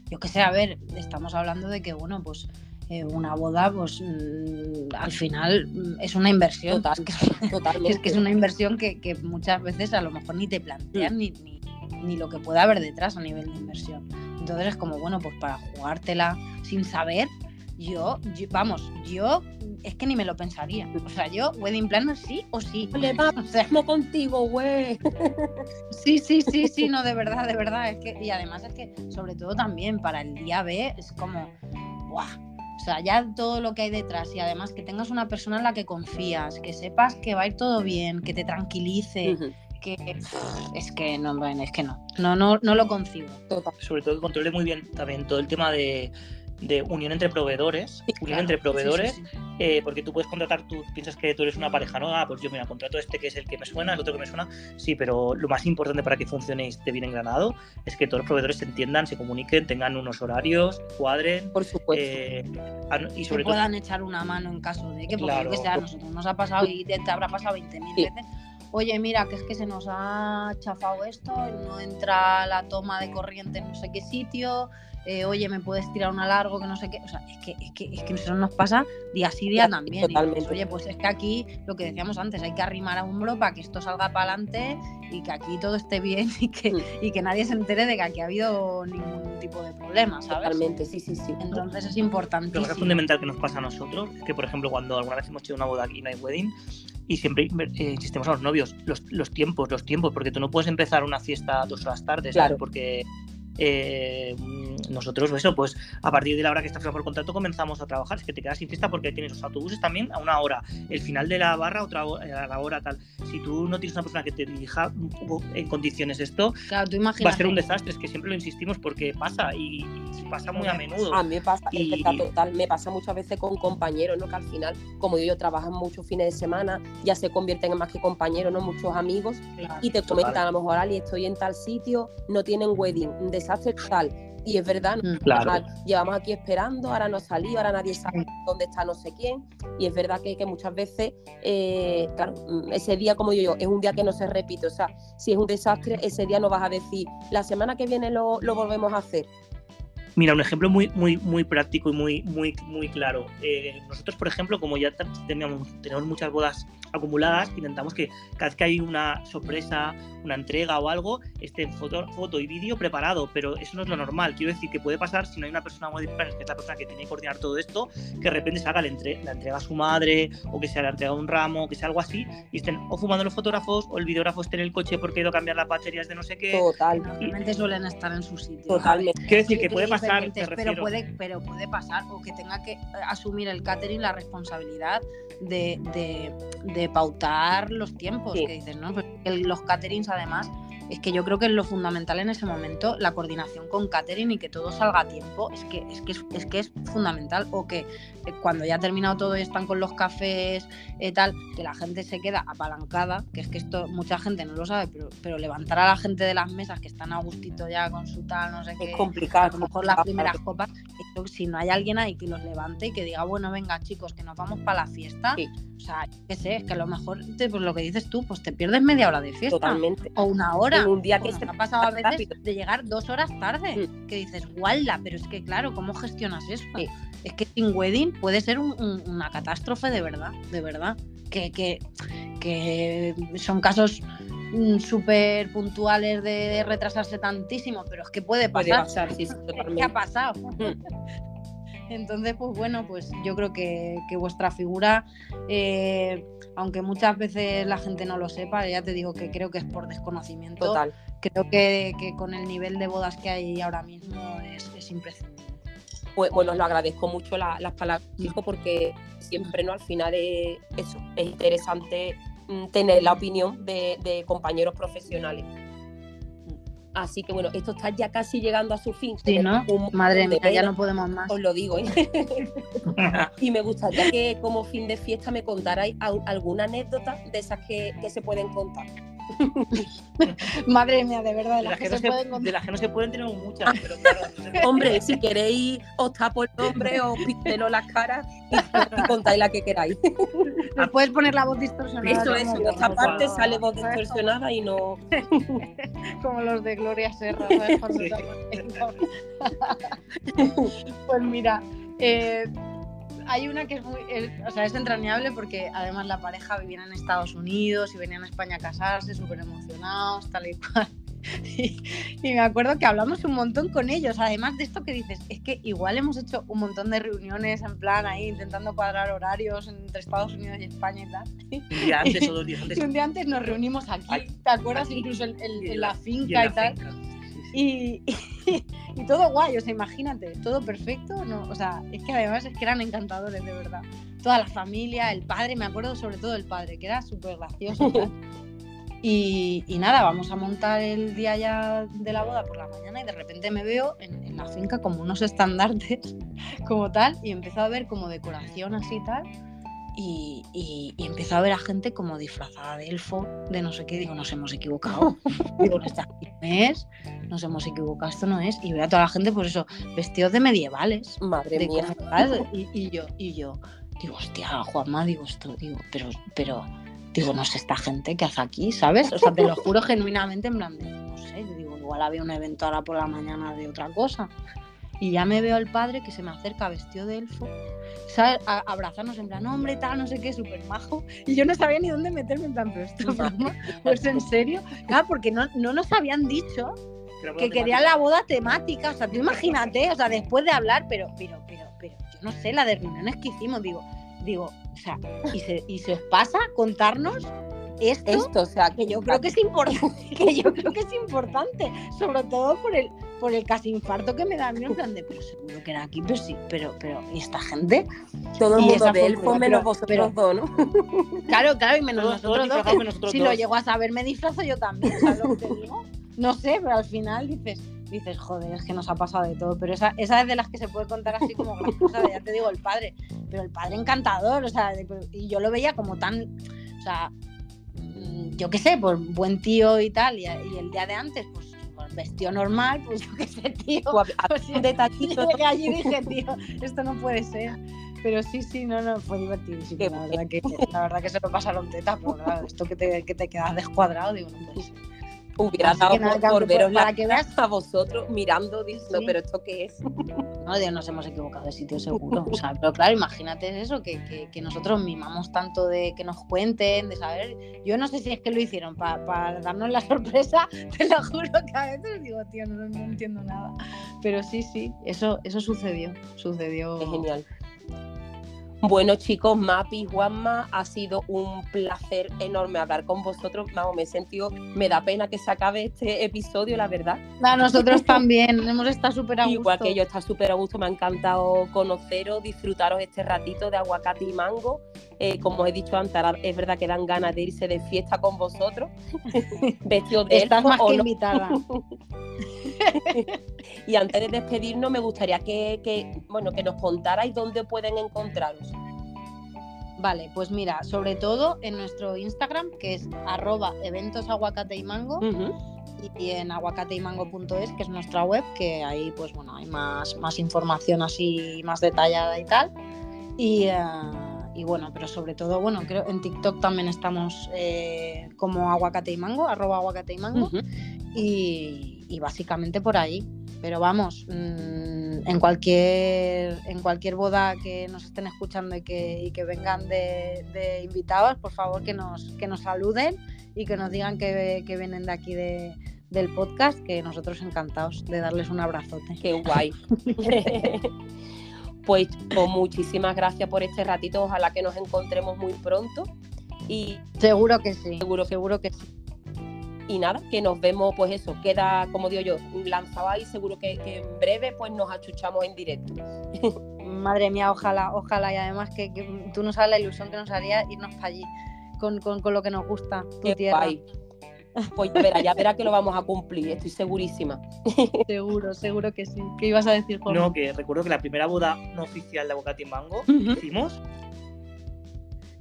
yo qué sé, a ver, estamos hablando de que, bueno, pues eh, una boda, pues mm, al final mm, es una inversión. Total, que, Totalmente. es que es una inversión que, que muchas veces a lo mejor ni te plantean ni, ni, ni lo que pueda haber detrás a nivel de inversión. Entonces es como, bueno, pues para jugártela sin saber, yo, yo- vamos, yo es que ni me lo pensaría. O sea, yo, wedding planner sí o sí. Le va- O sea, Vamos contigo, güey. Sí, sí, sí, sí, no, de verdad, de verdad. Es que, y además es que, sobre todo también para el día B, es como, ¡buah! O sea, ya todo lo que hay detrás y además que tengas una persona en la que confías, que sepas que va a ir todo bien, que te tranquilice, que es que no, es que no, no, no, no lo concibo. Sobre todo que controle muy bien también todo el tema de de unión entre proveedores, unión entre proveedores, eh, porque tú puedes contratar, tú piensas que tú eres una pareja, ¿no? Ah, pues yo mira, contrato este que es el que me suena, el otro que me suena, sí, pero lo más importante para que funcione y esté bien engranado es que todos los proveedores se entiendan, se comuniquen, tengan unos horarios, cuadren. Por supuesto. eh, y sobre que puedan echar una mano en caso de que, porque que sea, a nosotros nos ha pasado y te, habrá pasado 20.000 veces oye, mira, que es que se nos ha chafado esto, no entra la toma de corriente en no sé qué sitio, eh, oye, me puedes tirar una largo, que no sé qué. O sea, es que, es que, es que eso nos pasa día sí día también. Totalmente. oye, pues es que aquí, lo que decíamos antes, hay que arrimar a hombro para que esto salga para adelante y que aquí todo esté bien y que, mm. y que nadie se entere de que aquí ha habido ningún tipo de problema, ¿sabes? Totalmente, sí, sí, sí. Entonces es importante. Lo que es fundamental que nos pasa a nosotros es que, por ejemplo, cuando alguna vez hemos hecho una boda aquí en Wedding, y siempre eh, insistimos a los novios, los, los, tiempos, los tiempos, porque tú no puedes empezar una fiesta dos horas tarde, claro. Porque eh, nosotros, eso, pues a partir de la hora que estás por contrato comenzamos a trabajar. Es que te quedas sin fiesta porque tienes los autobuses también a una hora, el final de la barra otra hora, a la hora tal. Si tú no tienes una persona que te dirija un poco en condiciones esto, va a ser un desastre. Es que siempre lo insistimos porque pasa y, pasa muy a menudo. A mí me pasa, y, total, me pasa muchas veces con compañeros, ¿no? Que al final, como yo, yo trabajan muchos fines de semana, ya se convierten en más que compañeros, ¿no? Muchos amigos y te comentan a lo mejor, Ali, estoy en tal sitio, no tienen wedding, desastre total y es verdad, mm, claro. llevamos aquí esperando, ahora no ha salido, ahora nadie sabe dónde está no sé quién. Y es verdad que, que muchas veces, eh, claro, mm, ese día, como yo, es un día que no se repite. O sea, si es un desastre, ese día no vas a decir, la semana que viene lo, lo volvemos a hacer. Mira, un ejemplo muy, muy, muy práctico y muy, muy, muy claro. Eh, nosotros, por ejemplo, como ya teníamos, tenemos muchas bodas acumuladas, intentamos que cada vez que hay una sorpresa, una entrega o algo, esté en foto, foto y vídeo preparado, pero eso no es lo normal. Quiero decir que puede pasar si no hay una persona muy que es la persona que tiene que coordinar todo esto, que de repente se haga la, entrega a su madre, o que sea la entrega de un ramo, o que sea algo así, y estén o fumando los fotógrafos, o el videógrafo esté en el coche porque ha ido a cambiar las baterías de no sé qué. Total. Normalmente suelen estar en su sitio. Totalmente. Quiero decir que puede pasar pero puede, pero puede pasar o que tenga que asumir el catering la responsabilidad de, de, pautar los tiempos que dices, ¿no? los caterings además es que yo creo que es lo fundamental en ese momento, la coordinación con catering y que todo salga a tiempo, es que es, que es, que es fundamental. O que eh, cuando ya ha terminado todo y están con los cafés, y eh, tal, que la gente se queda apalancada, que es que esto mucha gente no lo sabe, pero, pero levantar a la gente de las mesas que están a gustito ya con su tal, no sé qué, es complicado. A lo mejor las primeras copas, si no hay alguien ahí que los levante y que diga, bueno, venga chicos, que nos vamos para la fiesta. O sea, qué sé, es que a lo mejor, pues lo que dices tú, pues te pierdes media hora de fiesta. Totalmente. O una hora un día que se ha pasado a veces de llegar dos horas tarde, mm. que dices, gualda, pero es que claro, ¿cómo gestionas eso? Es que sin wedding puede ser una catástrofe de verdad, de verdad. Que, que, son casos mm, súper puntuales de, retrasarse tantísimo, pero es que puede pasar. ¿Qué ha pasado? Mm. Entonces, pues bueno, pues yo creo que, vuestra figura, eh, aunque muchas veces la gente no lo sepa, ya te digo que creo que es por desconocimiento. Total. Creo que, con el nivel de bodas que hay ahora mismo es, imprescindible. Pues bueno, os lo agradezco mucho las palabras, hijo, porque siempre no al final es, eso, es interesante mm, tener la opinión de compañeros profesionales. Así que bueno, esto está ya casi llegando a su fin. Sí, ¿no? Madre mía, ya no podemos más. Os lo digo. ¿eh? y me gustaría que como fin de fiesta me contarais alguna anécdota de esas que, que se pueden contar. Madre mía, de verdad, de las, que, no se, pueden de las que no se pueden tener muchas, pero claro. Hombre, si queréis, os tapo el nombre, os pintelo las caras y, contáis la que queráis. puedes poner la voz distorsionada. Eso, eso, en esta parte sale voz distorsionada y no. Como los de Gloria Serra, pues mira, eh, hay una que es muy, o sea, es entrañable porque además la pareja vivía en Estados Unidos y venían a España a casarse, súper emocionados, tal y cual. Y, me acuerdo que hablamos un montón con ellos, además de esto que dices, es que igual hemos hecho un montón de reuniones en plan ahí intentando cuadrar horarios entre Estados Unidos y España y tal. Un día antes o dos días antes. Y un día antes nos reunimos aquí, ¿te acuerdas? Incluso en, la, finca y, tal. Y, y, todo guay, o sea, imagínate, todo perfecto, ¿no? O sea, es que además es que eran encantadores, de verdad. Toda la familia, el padre, me acuerdo sobre todo el padre, que era súper gracioso. Y, y, nada, vamos a montar el día ya de la boda por la mañana y de repente me veo en, en la finca como unos estandartes, como tal, y empezó a ver como decoración así tal. Y, y, y empezó a ver a gente como disfrazada de elfo, de no sé qué. Digo, nos hemos equivocado. Digo, no es, nos hemos equivocado, esto no es. Y veo a toda la gente, pues eso, vestidos de medievales. Madre de mía. y, y yo, y yo, digo, hostia, Juanma, digo esto, digo, pero, pero, digo, no sé esta gente que hace aquí, ¿sabes? O sea, te lo juro genuinamente, en plan de, no sé, digo, igual había un evento ahora por la mañana de otra cosa. Y ya me veo el padre que se me acerca vestido de elfo, ¿sabes? A, abrazarnos en plan, hombre, tal, no sé qué, súper majo. Y yo no sabía ni dónde meterme en plan, pero esto es broma, pues en serio. Claro, porque no, no nos habían dicho que querían la boda temática. O sea, tú imagínate, o sea, después de hablar, pero, pero, pero, pero, yo no sé, la de reuniones que hicimos, digo, digo, o sea, y se, y se os pasa contarnos esto, Esto, o sea, que yo creo que es importante, que yo creo que es importante, sobre todo por el, por el casi infarto que me da a mí, en plan de, pero seguro que era aquí, pero sí, pero, pero, ¿y esta gente? todo el y mundo de fue elfo prueba, menos vosotros pero- dos, ¿no? Claro, claro, y menos Todos- nosotros todos dos, nosotros si dos. lo llego a saber me disfrazo yo también, ¿sabes lo que te digo? No sé, pero al final dices, dices, joder, es que nos ha pasado de todo, pero esa, esa es de las que se puede contar así como graciosa, ya te digo, el padre, pero el padre encantador, o sea, de- y yo lo veía como tan, o sea, mm, yo qué sé, pues buen tío y tal, y, y el día de antes, pues, vestido normal, pues yo qué sé, tío, O a- a- un detallito. Llegué allí y dije, tío, esto no puede ser. Pero sí, sí, no, no, fue divertidísimo. La verdad, que, la verdad que se lo pasaron teta, pero claro, esto que te, que te quedas descuadrado, digo, no puede ser. Hubiera Así dado nada, por, veros para la que veas- a vosotros mirando diciendo, Sí. pero ¿esto qué es? No, Dios, nos hemos equivocado de sitio seguro. O sea, pero claro, imagínate eso, que, que, que nosotros mimamos tanto de que nos cuenten, de saber. Yo no sé si es que lo hicieron para darnos la sorpresa, te lo juro que a veces digo, tío, no, no entiendo nada. Pero sí, sí, eso, eso sucedió. Sucedió. Es genial. Bueno, chicos, Mapi, Juanma, ha sido un placer enorme hablar con vosotros. Vamos, me he sentido, me da pena que se acabe este episodio, la verdad. A nosotros también, hemos estado súper a gusto. Igual que yo, está súper a gusto, me ha encantado conoceros, disfrutaros este ratito de aguacate y mango. Eh, como he dicho antes, ahora es verdad que dan ganas de irse de fiesta con vosotros, vestidos de Estás elfo más o que no. invitada. Y antes de despedirnos, me gustaría que, que, bueno, que nos contarais dónde pueden encontraros. Vale, pues mira, sobre todo en nuestro Instagram, que es arroba eventos aguacate y mango, y en aguacateymango.es, que es nuestra web, que ahí pues bueno, hay más, más información así más detallada y tal. Y, eh, y bueno, pero sobre todo, bueno, creo en TikTok también estamos eh, como aguacate y mango, arroba aguacate y mango. Y, y básicamente por ahí. Pero vamos, mm, en cualquier en cualquier boda que nos estén escuchando y que, y que vengan de, de invitados, por favor que nos, que nos saluden y que nos digan que, que vienen de aquí de, del podcast, que nosotros encantados de darles un abrazote. Qué guay. pues chicos, muchísimas gracias por este ratito. Ojalá que nos encontremos muy pronto. Y, Seguro que sí, Seguro. seguro que sí. y nada, que nos vemos, pues eso, queda, como digo yo, lanzado ahí. Seguro que, que en breve pues nos achuchamos en directo. Madre mía, ojalá, ojalá. Y además que, que tú no sabes la ilusión que nos haría irnos para allí con, con- con lo que nos gusta, tu Qué tierra. Pues ya verá, ya verá que lo vamos a cumplir, estoy segurísima. Seguro, seguro que sí. ¿Qué ibas a decir, Juan? No, que recuerdo que la primera boda no oficial de aguacate y mango que hicimos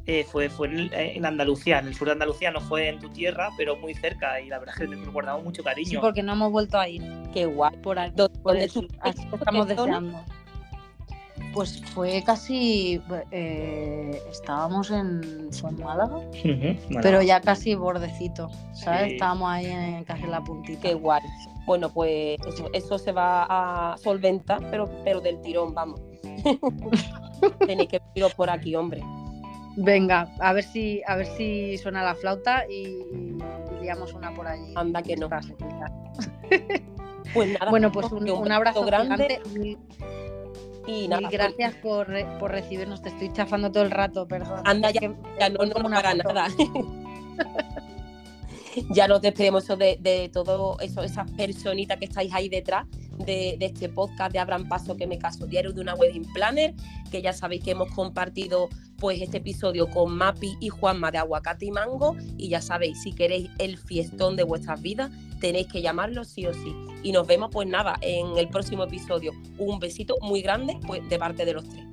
eh, fue, fue en, en Andalucía, en el sur de Andalucía, no fue en tu tierra, pero muy cerca y la verdad es que nos guardamos mucho Sí, cariño. porque no hemos vuelto a ir Qué guay. por ahí. ¿Dónde- Por estamos deseando. Pues fue casi. eh, estábamos en. Fue en Málaga, bueno. pero ya casi bordecito, ¿sabes? Sí. Estábamos ahí en, casi en la puntita. Qué guay. Bueno, pues eso, eso se va a solventar, pero, pero del tirón, vamos. Tenéis que iros por aquí, hombre. Venga, a ver si a ver si suena la flauta y, liamos una por allí. Anda que no. Pues nada, Bueno, pues un, abrazo grande gigante. Y nada, mil gracias por, por recibirnos. Te estoy chafando todo el rato, perdón. Anda, ya- ya no, no para foto. nada. ya nos despedimos de, de todo eso, esas personitas que estáis ahí detrás, de, este podcast de Abran Paso que me caso diario de una wedding planner, que ya sabéis que hemos compartido pues este episodio con Mapi y Juanma de Aguacate y Mango y ya sabéis, si queréis el fiestón de vuestras vidas, tenéis que llamarlo sí o sí. Y nos vemos pues nada en el próximo episodio. Un besito muy grande pues, de parte de los tres.